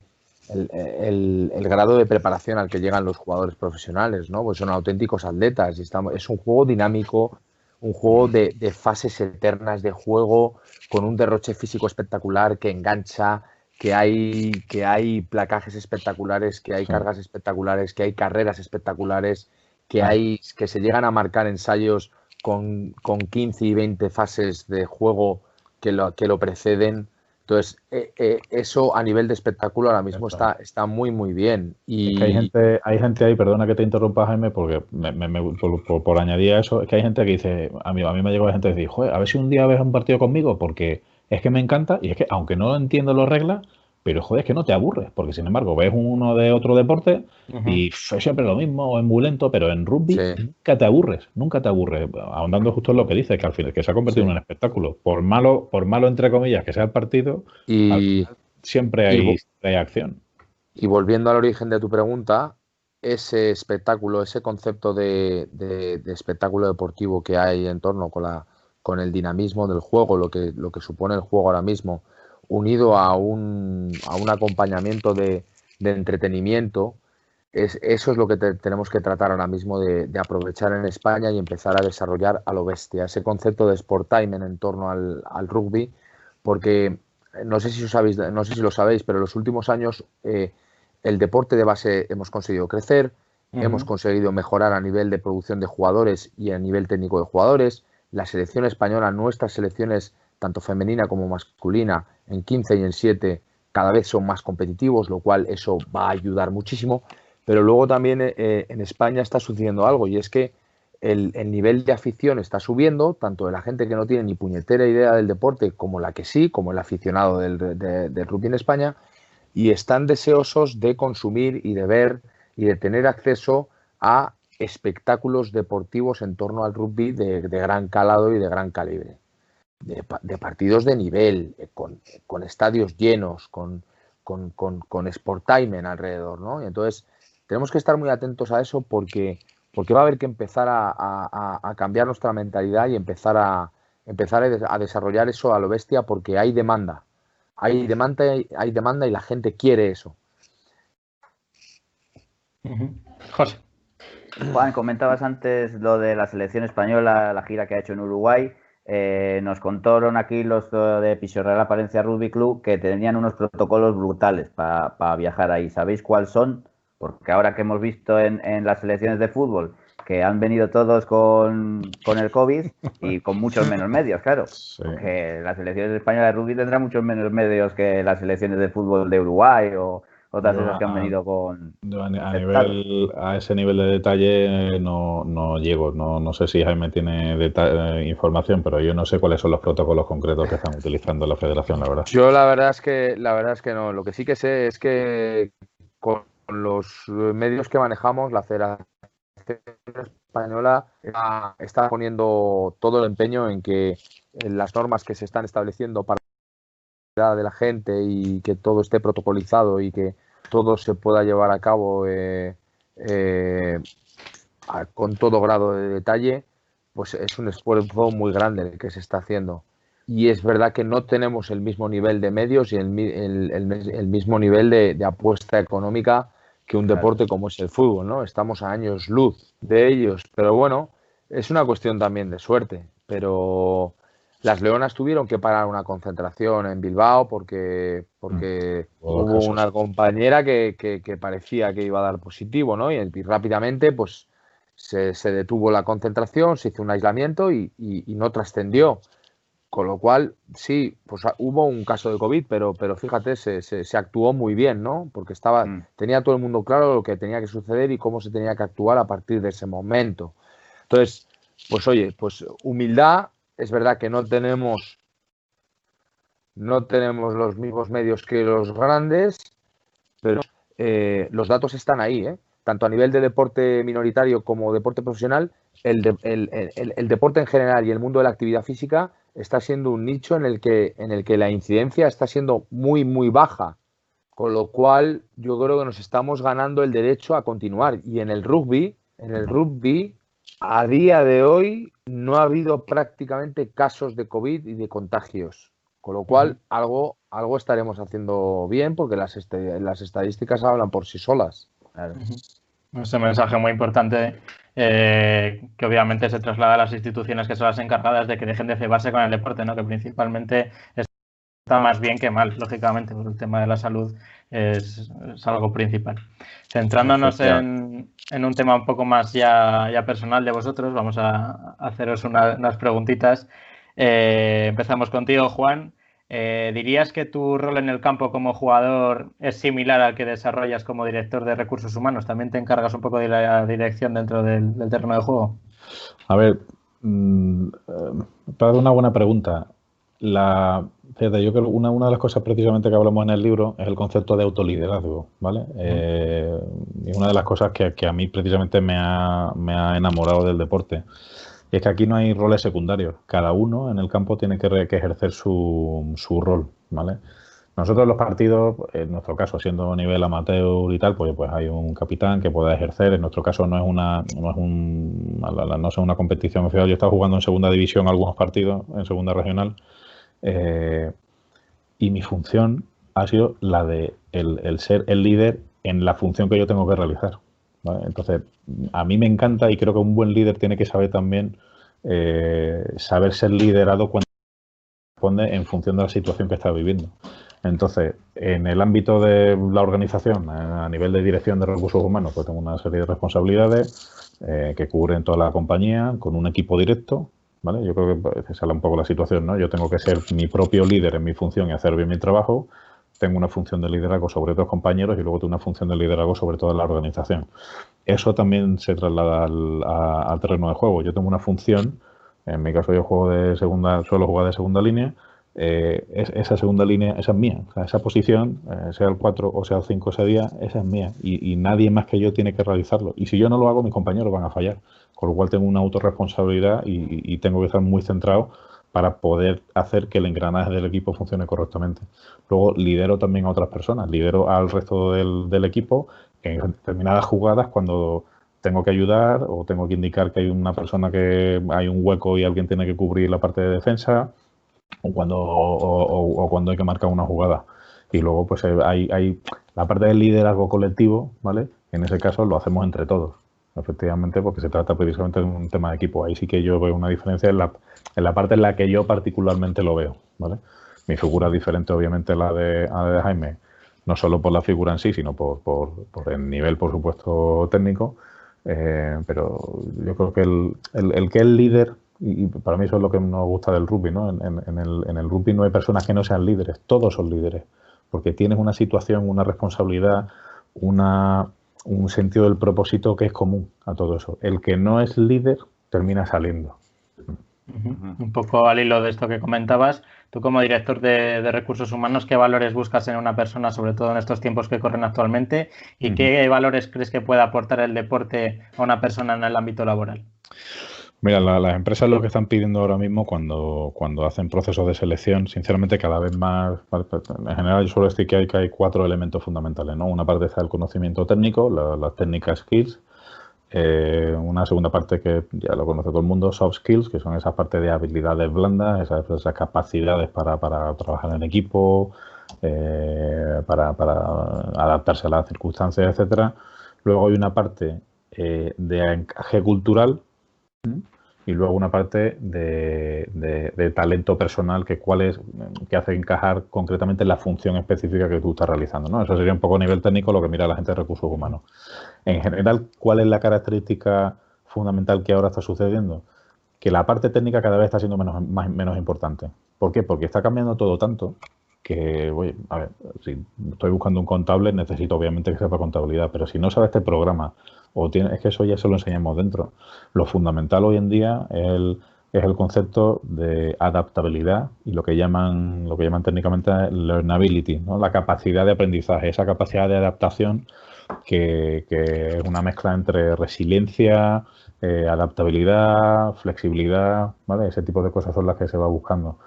el, grado de preparación al que llegan los jugadores profesionales, ¿no? Pues son auténticos atletas y estamos, es un juego dinámico un juego de, fases eternas de juego con un derroche físico espectacular que engancha, que hay, que hay placajes espectaculares, que hay cargas espectaculares, que hay carreras espectaculares, que, hay, que se llegan a marcar ensayos con, con 15 y 20 fases de juego que lo, que lo preceden. Entonces, eh, eh, eso a nivel de espectáculo ahora mismo está, está muy, muy bien. Y... hay, gente, hay gente ahí, perdona que te interrumpa, Jaime, porque por, añadir a eso, es que hay gente que dice, a mí, a mí me llegado gente que dice, joder, a ver si un día ves un partido conmigo, porque es que me encanta, y es que aunque no entiendo las reglas, pero joder, es que no te aburres, porque sin embargo ves uno de otro deporte y es siempre lo mismo, es muy lento, pero en rugby nunca te aburres, nunca te aburres, ahondando justo en lo que dice, que al final que se ha convertido en un espectáculo, por malo, por malo entre comillas que sea el partido, y siempre hay, hay acción. Y volviendo al origen de tu pregunta, ese espectáculo, ese concepto de, de, espectáculo deportivo que hay en torno con la con el dinamismo del juego, lo que, lo que supone el juego ahora mismo, unido a un, a un acompañamiento de, entretenimiento, es, eso es lo que tenemos que tratar ahora mismo de, aprovechar en España y empezar a desarrollar a lo bestia, ese concepto de sport time en torno al, rugby, porque eh, no sé si os no sé si lo sabéis, pero en los últimos años eh, el deporte de base hemos conseguido crecer, hemos conseguido mejorar a nivel de producción de jugadores y a nivel técnico de jugadores. La selección española, nuestras selecciones, tanto femenina como masculina, en 15 y en 7 cada vez son más competitivos, lo cual eso va a ayudar muchísimo. Pero luego también eh, en España está sucediendo algo y es que el, nivel de afición está subiendo, tanto de la gente que no tiene ni puñetera idea del deporte como la que sí, como el aficionado del, del rugby en España, y están deseosos de consumir y de ver y de tener acceso a espectáculos deportivos en torno al rugby de gran calado y de gran calibre de, partidos de nivel, eh, con, con estadios llenos, con, con, con, Sport Time alrededor, ¿no? Y entonces tenemos que estar muy atentos a eso porque porque va a haber que empezar a, cambiar nuestra mentalidad y empezar a empezar a desarrollar eso a lo bestia porque hay demanda. Hay demanda, hay demanda y la gente quiere eso. José. Juan, comentabas antes lo de la selección española, la gira que ha hecho en Uruguay. Eh, nos contaron aquí los de Pisorreal Palencia Rugby Club que tenían unos protocolos brutales para viajar ahí. ¿Sabéis cuáles son? Porque ahora que hemos visto en, las selecciones de fútbol que han venido todos con, el COVID y con muchos menos medios, claro. Porque las selecciones españolas de rugby tendrán muchos menos medios que las selecciones de fútbol de Uruguay o, otras cosas que han venido con. a, nivel, a ese nivel de detalle no, no llego. No, no sé si Jaime tiene eh, información, pero yo no sé cuáles son los protocolos concretos que están utilizando la Federación, la verdad. Yo la verdad es que la verdad es que no. Lo que sí que sé es que con los medios que manejamos, la Federación española está, poniendo todo el empeño en que las normas que se están estableciendo para de la gente y que todo esté protocolizado y que todo se pueda llevar a cabo eh, eh, con todo grado de detalle, pues es un esfuerzo muy grande el que se está haciendo. Y es verdad que no tenemos el mismo nivel de medios y el, mismo nivel de, apuesta económica que un deporte como es el fútbol, ¿no? Estamos a años luz de ellos, pero bueno, es una cuestión también de suerte, pero las Leonas tuvieron que parar una concentración en Bilbao porque, porque mm. hubo una compañera que, parecía que iba a dar positivo, ¿no? Y, rápidamente, pues, se, detuvo la concentración, se hizo un aislamiento y, no trascendió. Con lo cual, sí, pues hubo un caso de COVID, pero, pero fíjate, se, se, actuó muy bien, ¿no? Porque estaba, mm. tenía todo el mundo claro lo que tenía que suceder y cómo se tenía que actuar a partir de ese momento. Entonces, pues oye, pues humildad, es verdad que no tenemos, no tenemos los mismos medios que los grandes, pero eh, los datos están ahí, ¿eh? tanto a nivel de deporte minoritario como deporte profesional, el, deporte en general y el mundo de la actividad física está siendo un nicho en el que, en el que la incidencia está siendo muy, muy baja. Con lo cual, yo creo que nos estamos ganando el derecho a continuar. Y en el rugby, en el rugby, a día de hoy no ha habido prácticamente casos de COVID y de contagios, con lo cual algo, algo estaremos haciendo bien porque las, las estadísticas hablan por sí solas. Ese mensaje muy importante eh, que obviamente se traslada a las instituciones que son las encargadas de que dejen de cebarse con el deporte, ¿no? que principalmente está más bien que mal, lógicamente, por el tema de la salud es, algo principal. Centrándonos en, un tema un poco más ya, personal de vosotros, vamos a, haceros unas preguntitas. Eh, empezamos contigo, Juan. Eh, ¿Dirías que tu rol en el campo como jugador es similar al que desarrollas como director de recursos humanos? ¿También te encargas un poco de la dirección dentro del, terreno de juego? A ver, mm, eh, para una buena pregunta. La, Fíjate, yo creo que una, una, de las cosas precisamente que hablamos en el libro es el concepto de autoliderazgo, ¿vale? Eh, y una de las cosas que, a mí precisamente me ha, me ha, enamorado del deporte. Y es que aquí no hay roles secundarios. Cada uno en el campo tiene que, ejercer su, su, rol, ¿vale? Nosotros los partidos, en nuestro caso, siendo nivel amateur y tal, pues, pues hay un capitán que pueda ejercer. En nuestro caso no es una, no es un, no es una competición oficial. Yo he estado jugando en segunda división algunos partidos, en segunda regional, eh, y mi función ha sido la de el, ser el líder en la función que yo tengo que realizar. Entonces, a mí me encanta y creo que un buen líder tiene que saber también eh, saber ser liderado cuando responde en función de la situación que está viviendo. Entonces, en el ámbito de la organización, a nivel de dirección de recursos humanos, pues tengo una serie de responsabilidades eh, que cubren toda la compañía con un equipo directo ¿vale? Yo creo que habla un poco la situación, ¿no? Yo tengo que ser mi propio líder en mi función y hacer bien mi trabajo. Tengo una función de liderazgo sobre otros compañeros y luego tengo una función de liderazgo sobre toda la organización. Eso también se traslada al, terreno de juego. Yo tengo una función, en mi caso yo juego de segunda, suelo jugar de segunda línea, eh, esa segunda línea, esa es mía. esa posición, eh, sea el 4 o sea el 5 ese día, esa es mía. Y, y, nadie más que yo tiene que realizarlo. Y si yo no lo hago, mis compañeros van a fallar con lo cual tengo una autorresponsabilidad y, tengo que estar muy centrado para poder hacer que el engranaje del equipo funcione correctamente. Luego lidero también a otras personas, lidero al resto del, equipo en determinadas jugadas cuando tengo que ayudar o tengo que indicar que hay una persona que hay un hueco y alguien tiene que cubrir la parte de defensa o cuando, o, cuando hay que marcar una jugada. Y luego, pues eh, hay, hay la parte del liderazgo colectivo, ¿vale? En ese caso lo hacemos entre todos, efectivamente, porque se trata precisamente de un tema de equipo. Ahí sí que yo veo una diferencia en la, en la parte en la que yo particularmente lo veo, ¿vale? Mi figura es diferente, obviamente, a la de, la de Jaime, no solo por la figura en sí, sino por, por, por el nivel, por supuesto, técnico. Eh, pero yo creo que el, el, que es líder y, para mí eso es lo que nos gusta del rugby, ¿no? En, el, en, el, rugby no hay personas que no sean líderes, todos son líderes, porque tienes una situación, una responsabilidad, una, un sentido del propósito que es común a todo eso. El que no es líder termina saliendo. Un poco al hilo de esto que comentabas, tú como director de, recursos humanos, ¿qué valores buscas en una persona, sobre todo en estos tiempos que corren actualmente? ¿Y qué valores crees que puede aportar el deporte a una persona en el ámbito laboral? Mira, las empresas lo que están pidiendo ahora mismo cuando, cuando hacen procesos de selección, sinceramente cada vez más, pues, en general yo suelo decir que hay, que hay cuatro elementos fundamentales, ¿no? Una parte está el conocimiento técnico, las técnicas skills, eh, una segunda parte que ya lo conoce todo el mundo, soft skills, que son esas partes de habilidades blandas, esas, esas capacidades para, para, trabajar en equipo, eh, para, para, adaptarse a las circunstancias, etcétera. Luego hay una parte eh, de encaje cultural, y luego una parte de, talento personal que cuál es que hace encajar concretamente la función específica que tú estás realizando. ¿no? Eso sería un poco a nivel técnico lo que mira la gente de recursos humanos. En general, ¿cuál es la característica fundamental que ahora está sucediendo? Que la parte técnica cada vez está siendo menos, menos importante. ¿Por qué? Porque está cambiando todo tanto que, oye, a ver, si estoy buscando un contable, necesito obviamente que sepa contabilidad, pero si no sabe este programa, o tiene, es que eso ya se lo enseñamos dentro. Lo fundamental hoy en día es el, es el concepto de adaptabilidad y lo que llaman, lo que llaman técnicamente learnability, ¿no? la capacidad de aprendizaje, esa capacidad de adaptación que, es una mezcla entre resiliencia, eh, adaptabilidad, flexibilidad, ¿vale? Ese tipo de cosas son las que se va buscando.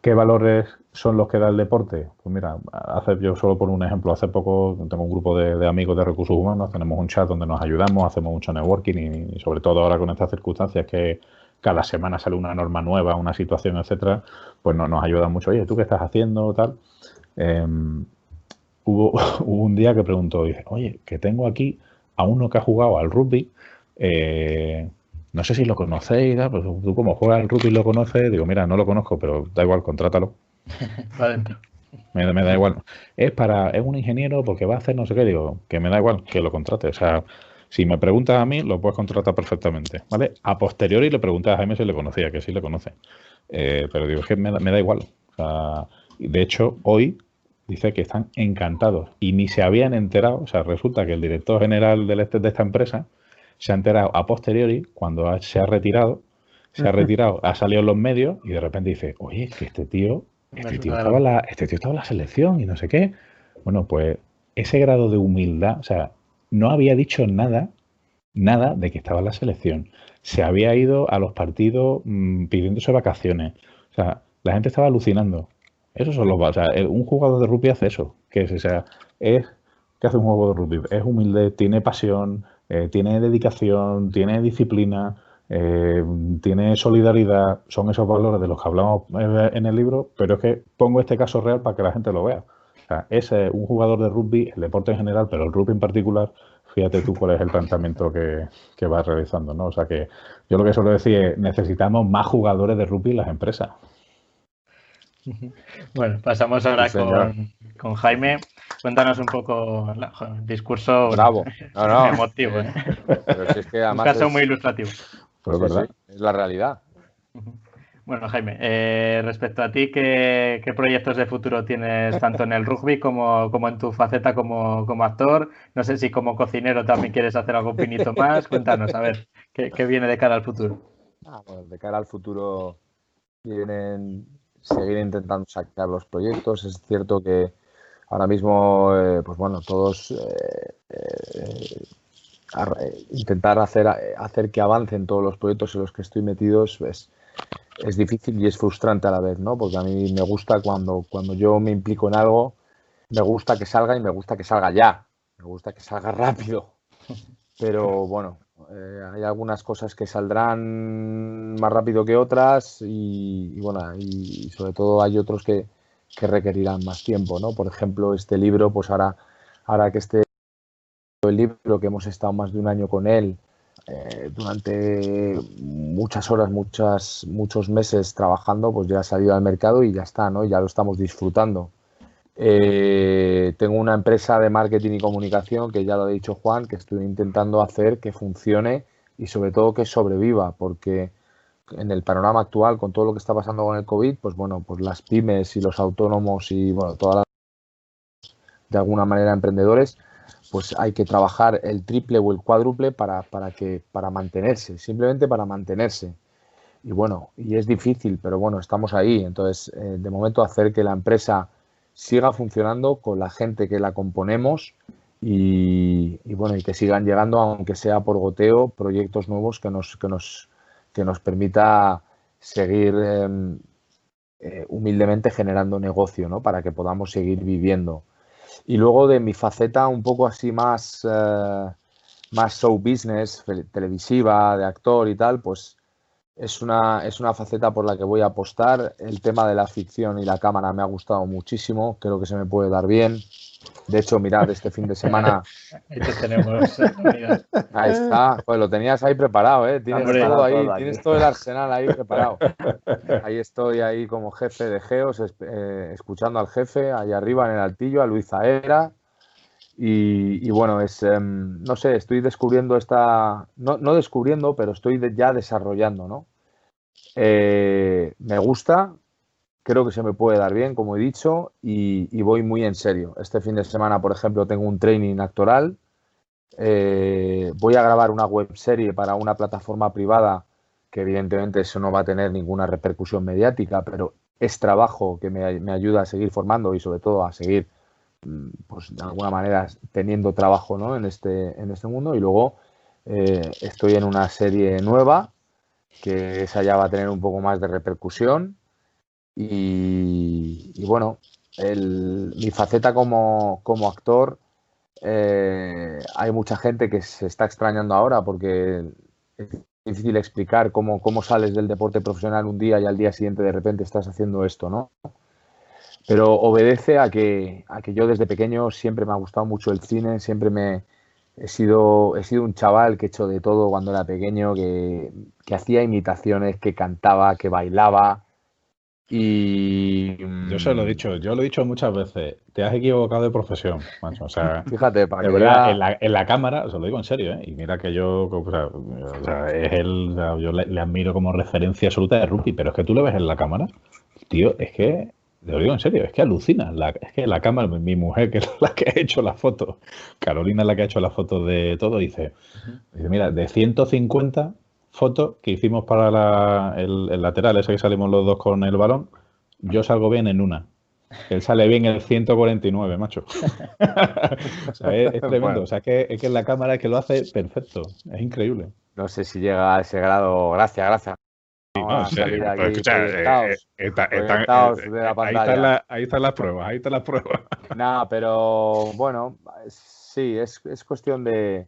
¿Qué valores son los que da el deporte? Pues mira, hace, yo solo por un ejemplo, hace poco tengo un grupo de, amigos de recursos humanos, tenemos un chat donde nos ayudamos, hacemos mucho networking y, sobre todo ahora con estas circunstancias que cada semana sale una norma nueva, una situación, etcétera, pues nos ayuda mucho. Oye, ¿tú qué estás haciendo? Tal. Em, hubo, un día que preguntó, dice, oye, que tengo aquí a uno que ha jugado al rugby, eh, no sé si lo conocéis, pues tú como juegas al rugby lo conoces, digo, mira, no lo conozco, pero da igual, contrátalo. me, me, da igual. Es para, es un ingeniero porque va a hacer no sé qué, digo, que me da igual, que lo contrate. O sea, si me preguntas a mí, lo puedes contratar perfectamente, ¿vale? A posteriori le preguntas a Jaime si le conocía, que sí le conoce. Eh, pero digo, es que me da, me da igual. O sea, de hecho, hoy dice que están encantados y ni se habían enterado. O sea, resulta que el director general de esta empresa se ha enterado a posteriori, cuando se ha retirado, se ha retirado, ha salido en los medios y de repente dice, oye, que este tío, este tío, estaba la, este tío estaba en la selección y no sé qué. Bueno, pues ese grado de humildad, o sea, no había dicho nada, nada de que estaba en la selección. Se había ido a los partidos mm, pidiéndose vacaciones. O sea, la gente estaba alucinando. Eso son los, o sea, un jugador de rugby hace eso, que es, o sea, es que hace un juego de rugby, es humilde, tiene pasión, eh, tiene dedicación, tiene disciplina, eh, tiene solidaridad, son esos valores de los que hablamos eh, en el libro, pero es que pongo este caso real para que la gente lo vea. O sea, es un jugador de rugby, el deporte en general, pero el rugby en particular, fíjate tú cuál es el planteamiento que, que vas realizando, ¿no? O sea que yo lo que suelo decir es necesitamos más jugadores de rugby en las empresas. Bueno, pasamos ahora con, con, Jaime. Cuéntanos un poco el discurso Bravo. emotivo. ¿eh? un caso muy ilustrativo. Pero verdad. es la realidad. Bueno, Jaime, eh, respecto a ti, ¿qué, proyectos de futuro tienes tanto en el rugby como, como en tu faceta como, como, actor? No sé si como cocinero también quieres hacer algo pinito más. Cuéntanos, a ver, ¿qué, qué viene de cara al futuro? Ah, pues de cara al futuro vienen seguir intentando sacar los proyectos. Es cierto que ahora mismo, eh, pues bueno, todos eh, eh, intentar hacer, hacer que avancen todos los proyectos en los que estoy metido es, es, difícil y es frustrante a la vez, ¿no? Porque a mí me gusta cuando, cuando yo me implico en algo, me gusta que salga y me gusta que salga ya, me gusta que salga rápido. Pero bueno, eh, hay algunas cosas que saldrán más rápido que otras y, bueno, y sobre todo hay otros que, que, requerirán más tiempo, ¿no? Por ejemplo, este libro, pues ahora, ahora que este el libro que hemos estado más de un año con él, eh, durante muchas horas, muchas, muchos meses trabajando, pues ya ha salido al mercado y ya está, ¿no? Ya lo estamos disfrutando. Eh, tengo una empresa de marketing y comunicación que ya lo ha dicho Juan, que estoy intentando hacer que funcione y sobre todo que sobreviva, porque en el panorama actual, con todo lo que está pasando con el COVID, pues bueno, pues las pymes y los autónomos y bueno, todas las de alguna manera emprendedores, pues hay que trabajar el triple o el cuádruple para, para, que, para mantenerse, simplemente para mantenerse. Y bueno, y es difícil, pero bueno, estamos ahí. Entonces, eh, de momento hacer que la empresa siga funcionando con la gente que la componemos y, bueno, y que sigan llegando, aunque sea por goteo, proyectos nuevos que nos, que nos, que nos permita seguir em, eh, humildemente generando negocio, ¿no? Para que podamos seguir viviendo. Y luego de mi faceta un poco así más, eh, más show business, televisiva, de actor y tal, pues es una, es una faceta por la que voy a apostar. El tema de la ficción y la cámara me ha gustado muchísimo, creo que se me puede dar bien. De hecho, mirad, este fin de semana. Ahí tenemos. Ahí está. Pues lo tenías ahí preparado, ¿eh? Tienes todo ahí, tienes todo el arsenal ahí preparado. Ahí estoy ahí como jefe de Geos, eh, escuchando al jefe, ahí arriba en el altillo, a Luis Aera. Y, bueno, es, em, no sé, estoy descubriendo esta, no, no descubriendo, pero estoy ya desarrollando, ¿no? Eh, me gusta, creo que se me puede dar bien, como he dicho, y, voy muy en serio. Este fin de semana, por ejemplo, tengo un training actoral. Eh, voy a grabar una web serie para una plataforma privada que evidentemente eso no va a tener ninguna repercusión mediática, pero es trabajo que me, me ayuda a seguir formando y sobre todo a seguir pues de alguna manera teniendo trabajo ¿no? en, este, en este mundo y luego eh, estoy en una serie nueva que esa ya va a tener un poco más de repercusión y, bueno, mi faceta como, actor eh, hay mucha gente que se está extrañando ahora porque es difícil explicar cómo, cómo sales del deporte profesional un día y al día siguiente de repente estás haciendo esto, ¿no? Pero obedece a que, a que yo desde pequeño siempre me ha gustado mucho el cine, siempre me he sido, he sido un chaval que he hecho de todo cuando era pequeño, que, hacía imitaciones, que cantaba, que bailaba. Y. Yo se lo he dicho, yo lo he dicho muchas veces. Te has equivocado de profesión, macho. O sea, fíjate, para verdad, en, la, en, la, cámara, os lo digo en serio, ¿eh? y mira que yo, o sea, es el, yo le, le, admiro como referencia absoluta de rookie, pero es que tú lo ves en la cámara, tío, es que te lo digo en serio, es que alucina. es que la cámara, mi mujer, que es la que ha hecho la foto, Carolina es la que ha hecho la foto de todo, dice, dice mira, de 150 fotos que hicimos para el, lateral, ese que salimos los dos con el balón, yo salgo bien en una. Él sale bien en el 149, macho. o sea, es, tremendo. O sea, que, es que la cámara es que lo hace perfecto. Es increíble. No sé si llega a ese grado. Gracias, gracias ahí están las pruebas, ahí están las pruebas. No, pero bueno, sí, es, es cuestión de,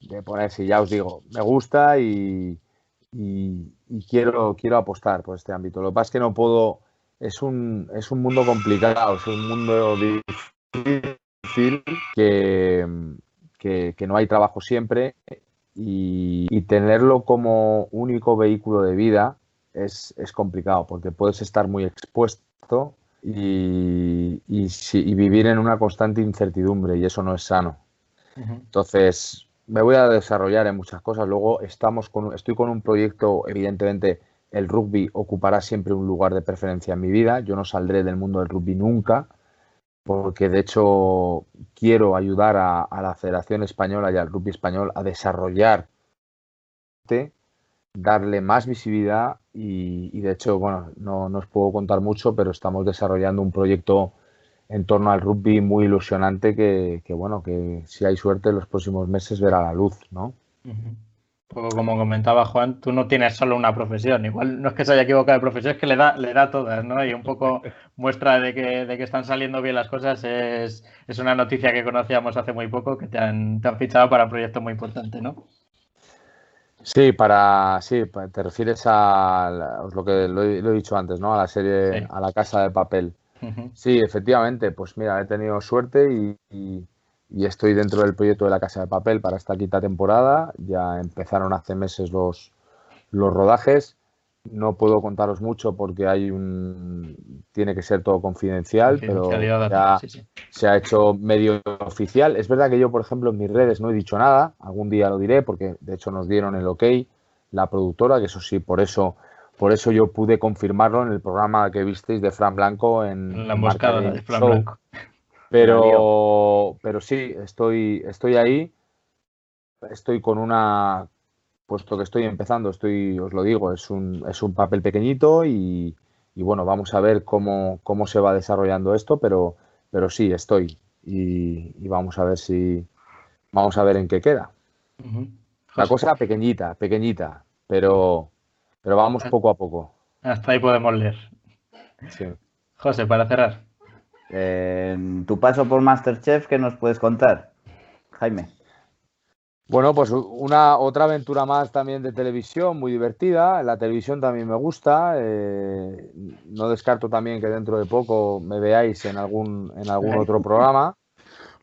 de ponerse, ya os digo, me gusta y, y, quiero, quiero apostar por este ámbito. Lo que pasa es que no puedo, es un, es un mundo complicado, es un mundo difícil que, que, que no hay trabajo siempre y, y, tenerlo como único vehículo de vida es, es complicado porque puedes estar muy expuesto y, y, vivir en una constante incertidumbre y eso no es sano. Entonces, me voy a desarrollar en muchas cosas. Luego estamos con, estoy con un proyecto, evidentemente el rugby ocupará siempre un lugar de preferencia en mi vida. Yo no saldré del mundo del rugby nunca, porque de hecho quiero ayudar a, a la Federación Española y al rugby español a desarrollar darle más visibilidad y, de hecho, bueno, no, os puedo contar mucho, pero estamos desarrollando un proyecto en torno al rugby muy ilusionante que, bueno, que si hay suerte en los próximos meses verá la luz, ¿no? como comentaba Juan, tú no tienes solo una profesión, igual no es que se haya equivocado de profesión, es que le da, le da todas, ¿no? Y un poco muestra de que, de que están saliendo bien las cosas es, es, una noticia que conocíamos hace muy poco, que te han, te han fichado para un proyecto muy importante, ¿no? Sí, para sí, te refieres a lo que lo he, dicho antes, ¿no? A la serie, a la casa de papel. Sí, efectivamente, pues mira, he tenido suerte y, estoy dentro del proyecto de la casa de papel para esta quinta temporada. Ya empezaron hace meses los, los rodajes. No puedo contaros mucho porque hay un tiene que ser todo confidencial, pero ya se ha hecho medio oficial. Es verdad que yo, por ejemplo, en mis redes no he dicho nada. Algún día lo diré porque de hecho nos dieron el ok la productora, que eso sí, por eso por eso yo pude confirmarlo en el programa que visteis de Fran Blanco en la emboscada de Fran Blanco. Pero, pero sí, estoy, estoy ahí. Estoy con una puesto que estoy empezando, estoy, os lo digo, es un, es un papel pequeñito y, bueno, vamos a ver cómo, cómo, se va desarrollando esto, pero, pero sí, estoy. Y, vamos a ver si vamos a ver en qué queda. La cosa pequeñita, pequeñita, pero, pero vamos ah. poco a poco. Hasta ahí podemos leer. Sí. José, para cerrar. En tu paso por Masterchef, ¿qué nos puedes contar, Jaime? Bueno, pues una otra aventura más también de televisión, muy divertida. La televisión también me gusta. Eh, no descarto también que dentro de poco me veáis en algún en algún otro programa.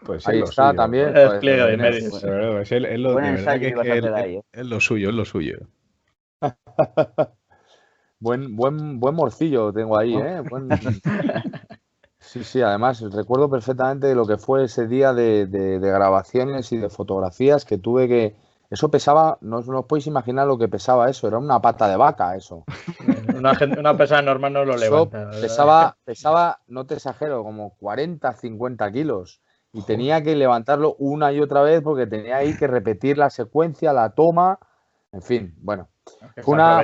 Pues ahí está también. Es de medios. Es, lo, suyo, es lo suyo. buen, buen, buen morcillo tengo ahí, ¿eh? Sí, sí, además recuerdo perfectamente lo que fue ese día de, grabaciones y de fotografías que tuve que... Eso pesaba, no, os podéis imaginar lo que pesaba eso, era una pata de vaca eso. una, una persona normal no lo levanta. pesaba, pesaba, no te exagero, como 40, 50 kilos. Y tenía que levantarlo una y otra vez porque tenía ahí que repetir la secuencia, la toma, en fin, bueno. Fue una,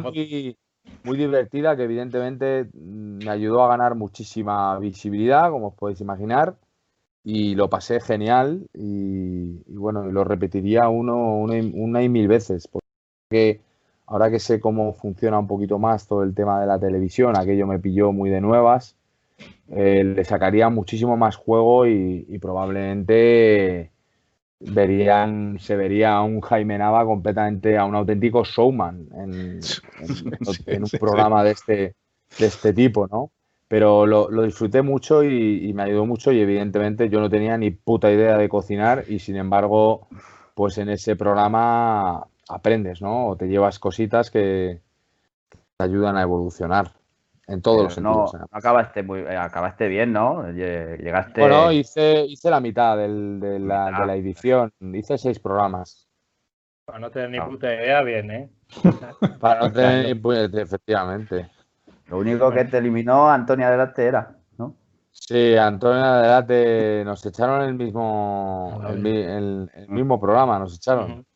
muy, muy divertida que evidentemente mm, me ayudó a ganar muchísima visibilidad, como os podéis imaginar, y lo pasé genial y, bueno, lo repetiría uno, una, y mil veces, porque ahora que sé cómo funciona un poquito más todo el tema de la televisión, aquello me pilló muy de nuevas, eh, le sacaría muchísimo más juego y probablemente verían, se vería a un Jaime Nava completamente, a un auténtico showman en, un programa de este, de este tipo, ¿no? Pero lo, disfruté mucho y, me ayudó mucho y evidentemente yo no tenía ni puta idea de cocinar y sin embargo, pues en ese programa aprendes, ¿no? O te llevas cositas que te ayudan a evolucionar. En todos los sentidos. No, acabaste, muy, eh, acabaste bien, ¿no? Llegaste. Bueno, hice, hice la mitad de, la, de, la, edición. Hice seis programas. Para no tener ni ah. puta idea, bien, ¿eh? Para no tener ni puta idea, efectivamente. Lo único que te eliminó Antonia Delate era, ¿no? Sí, Antonia Delate nos echaron el mismo, el, mismo programa, nos echaron.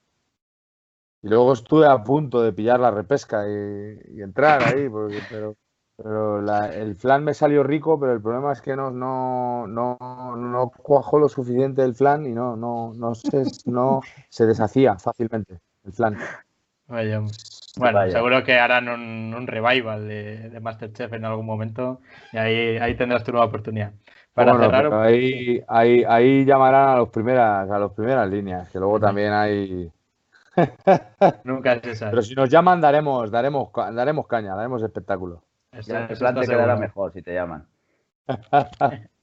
Y luego estuve a punto de pillar la repesca y, entrar ahí, porque, pero pero el flan me salió rico, pero el problema es que no, no, no, no cuajó lo suficiente el flan y no, no, no, se, no se deshacía fácilmente el flan. Vaya. Bueno, seguro que harán un, revival de, Masterchef en algún momento y ahí, ahí tendrás tu nueva oportunidad. Para cerrar, ahí, ahí, ahí llamarán a los primeras, a las primeras líneas, que luego también hay. Nunca se sabe. Pero si nos llaman, daremos, daremos, daremos caña, daremos espectáculo el plan te quedará mejor si te llaman.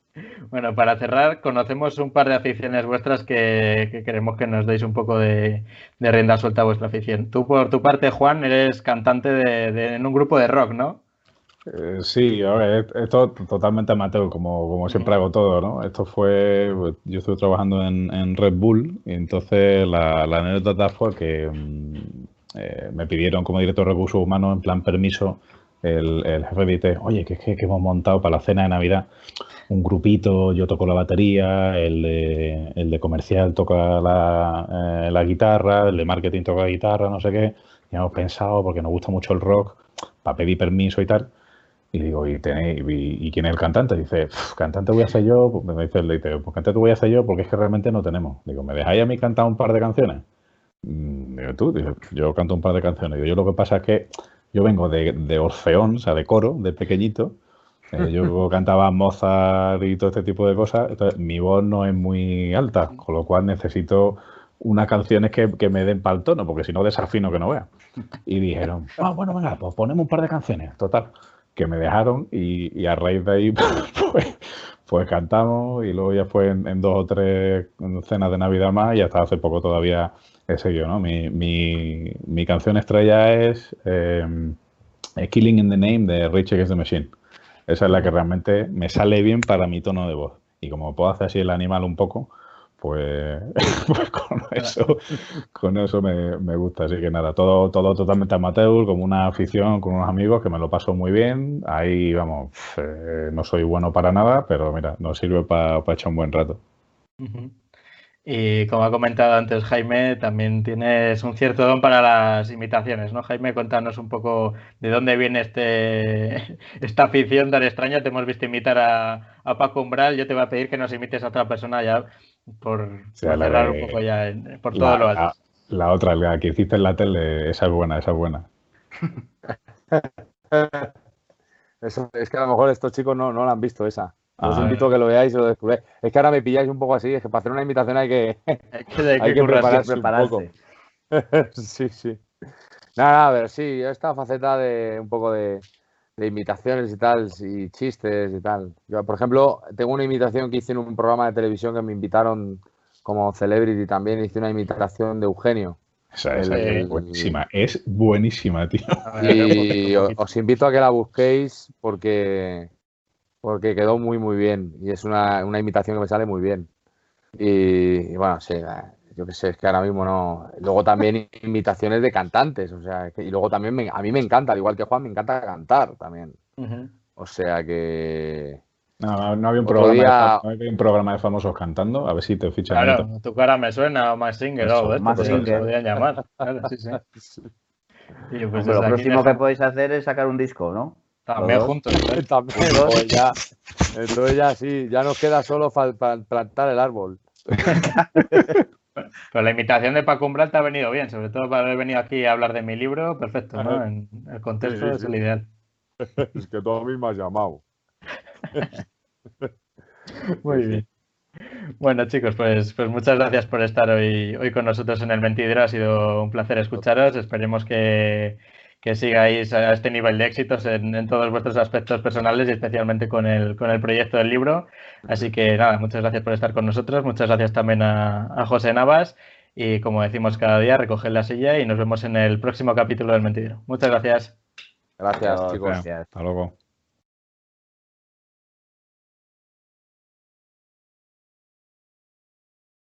Bueno, para cerrar, conocemos un par de aficiones vuestras que, queremos que nos deis un poco de, rienda suelta a vuestra afición. Tú, por tu parte, Juan, eres cantante de, en un grupo de rock, ¿no? Eh, sí, esto totalmente amateur, como, como siempre hago todo, ¿no? Esto fue, pues, yo estuve trabajando en, Red Bull y entonces la, anécdota fue que mm, eh, me pidieron como director de recursos humanos, en plan permiso, el, el jefe dice, oye, que es que, hemos montado para la cena de Navidad un grupito, yo toco la batería, el de, el de comercial toca la, eh, la, guitarra, el de marketing toca la guitarra, no sé qué. Y hemos pensado, porque nos gusta mucho el rock, para pedir permiso y tal. Y digo, ¿y, tenéis, y, quién es el cantante? Dice, cantante voy a hacer yo. Pues me dice, dice, pues cantante voy a hacer yo porque es que realmente no tenemos. Digo, ¿me dejáis a mí cantar un par de canciones? Mm, digo, tú, yo canto un par de canciones. Digo, yo lo que pasa es que yo vengo de, de Orfeón, o sea, de coro, de pequeñito. Eh, yo cantaba Mozart y todo este tipo de cosas. Entonces, mi voz no es muy alta, con lo cual necesito unas canciones que, que me den para el tono, porque si no desafino que no vea. Y dijeron, ah, bueno, venga, pues ponemos un par de canciones. Total, que me dejaron y, y a raíz de ahí, pues, pues cantamos y luego ya fue en, dos o tres cenas de Navidad más y hasta hace poco todavía he seguido, ¿no? Mi, mi, mi canción estrella es eh, Killing in the Name de Rich Against the Machine. Esa es la que realmente me sale bien para mi tono de voz. Y como puedo hacer así el animal un poco, pues, pues, con eso, con eso me, me, gusta. Así que nada, todo, todo totalmente amateur, como una afición con unos amigos que me lo paso muy bien. Ahí, vamos, eh, no soy bueno para nada, pero mira, nos sirve para echar un buen rato. Y como ha comentado antes Jaime, también tienes un cierto don para las imitaciones, ¿no? Jaime, cuéntanos un poco de dónde viene este, esta afición tan extraña. Te hemos visto imitar a, a Paco Umbral, yo te voy a pedir que nos imites a otra persona ya por, cerrar un poco ya por todo lo alto. La, otra, la que hiciste en la tele, esa es buena, esa es buena. es que a lo mejor estos chicos no, no la han visto esa. Os invito a que lo veáis y lo descubráis. Es que ahora me pilláis un poco así, es que para hacer una invitación hay que, hay que, prepararse, un poco. sí, sí. Nada, a ver, sí, esta faceta de un poco de, de imitaciones y tal, y chistes y tal. Yo, por ejemplo, tengo una imitación que hice en un programa de televisión que me invitaron como celebrity también, hice una imitación de Eugenio. Esa, es buenísima, es buenísima, tío. Y os, invito a que la busquéis porque, porque quedó muy, muy bien. Y es una, una imitación que me sale muy bien. Y, bueno, sí, yo qué sé, es que ahora mismo no. Luego también imitaciones de cantantes, o sea, y luego también a mí me encanta, al igual que Juan, me encanta cantar también. O sea que. No, no había, un programa de, un programa de famosos cantando, a ver si te fichan. Claro, tu cara me suena, o más Singer o esto, más Singer. podrían llamar. Claro, sí, sí. Y pues lo próximo que podéis hacer es sacar un disco, ¿no? También juntos. ¿eh? También, pues ya, entonces ya sí, ya nos queda solo plantar el árbol. Pero la invitación de Paco Umbral te ha venido bien, sobre todo para haber venido aquí a hablar de mi libro, perfecto, ¿no? En el contexto es el ideal. Es que tú a mí me has llamado. Muy bien. Bueno, chicos, pues, pues muchas gracias por estar hoy, hoy con nosotros en el Mentidero. Ha sido un placer escucharos. Esperemos que, que sigáis a este nivel de éxitos en, todos vuestros aspectos personales y especialmente con el, con el proyecto del libro. Así que nada, muchas gracias por estar con nosotros, muchas gracias también a, José Navas y como decimos cada día, recoger la silla y nos vemos en el próximo capítulo del Mentidero. Muchas gracias. Gracias, chicos. Hasta luego.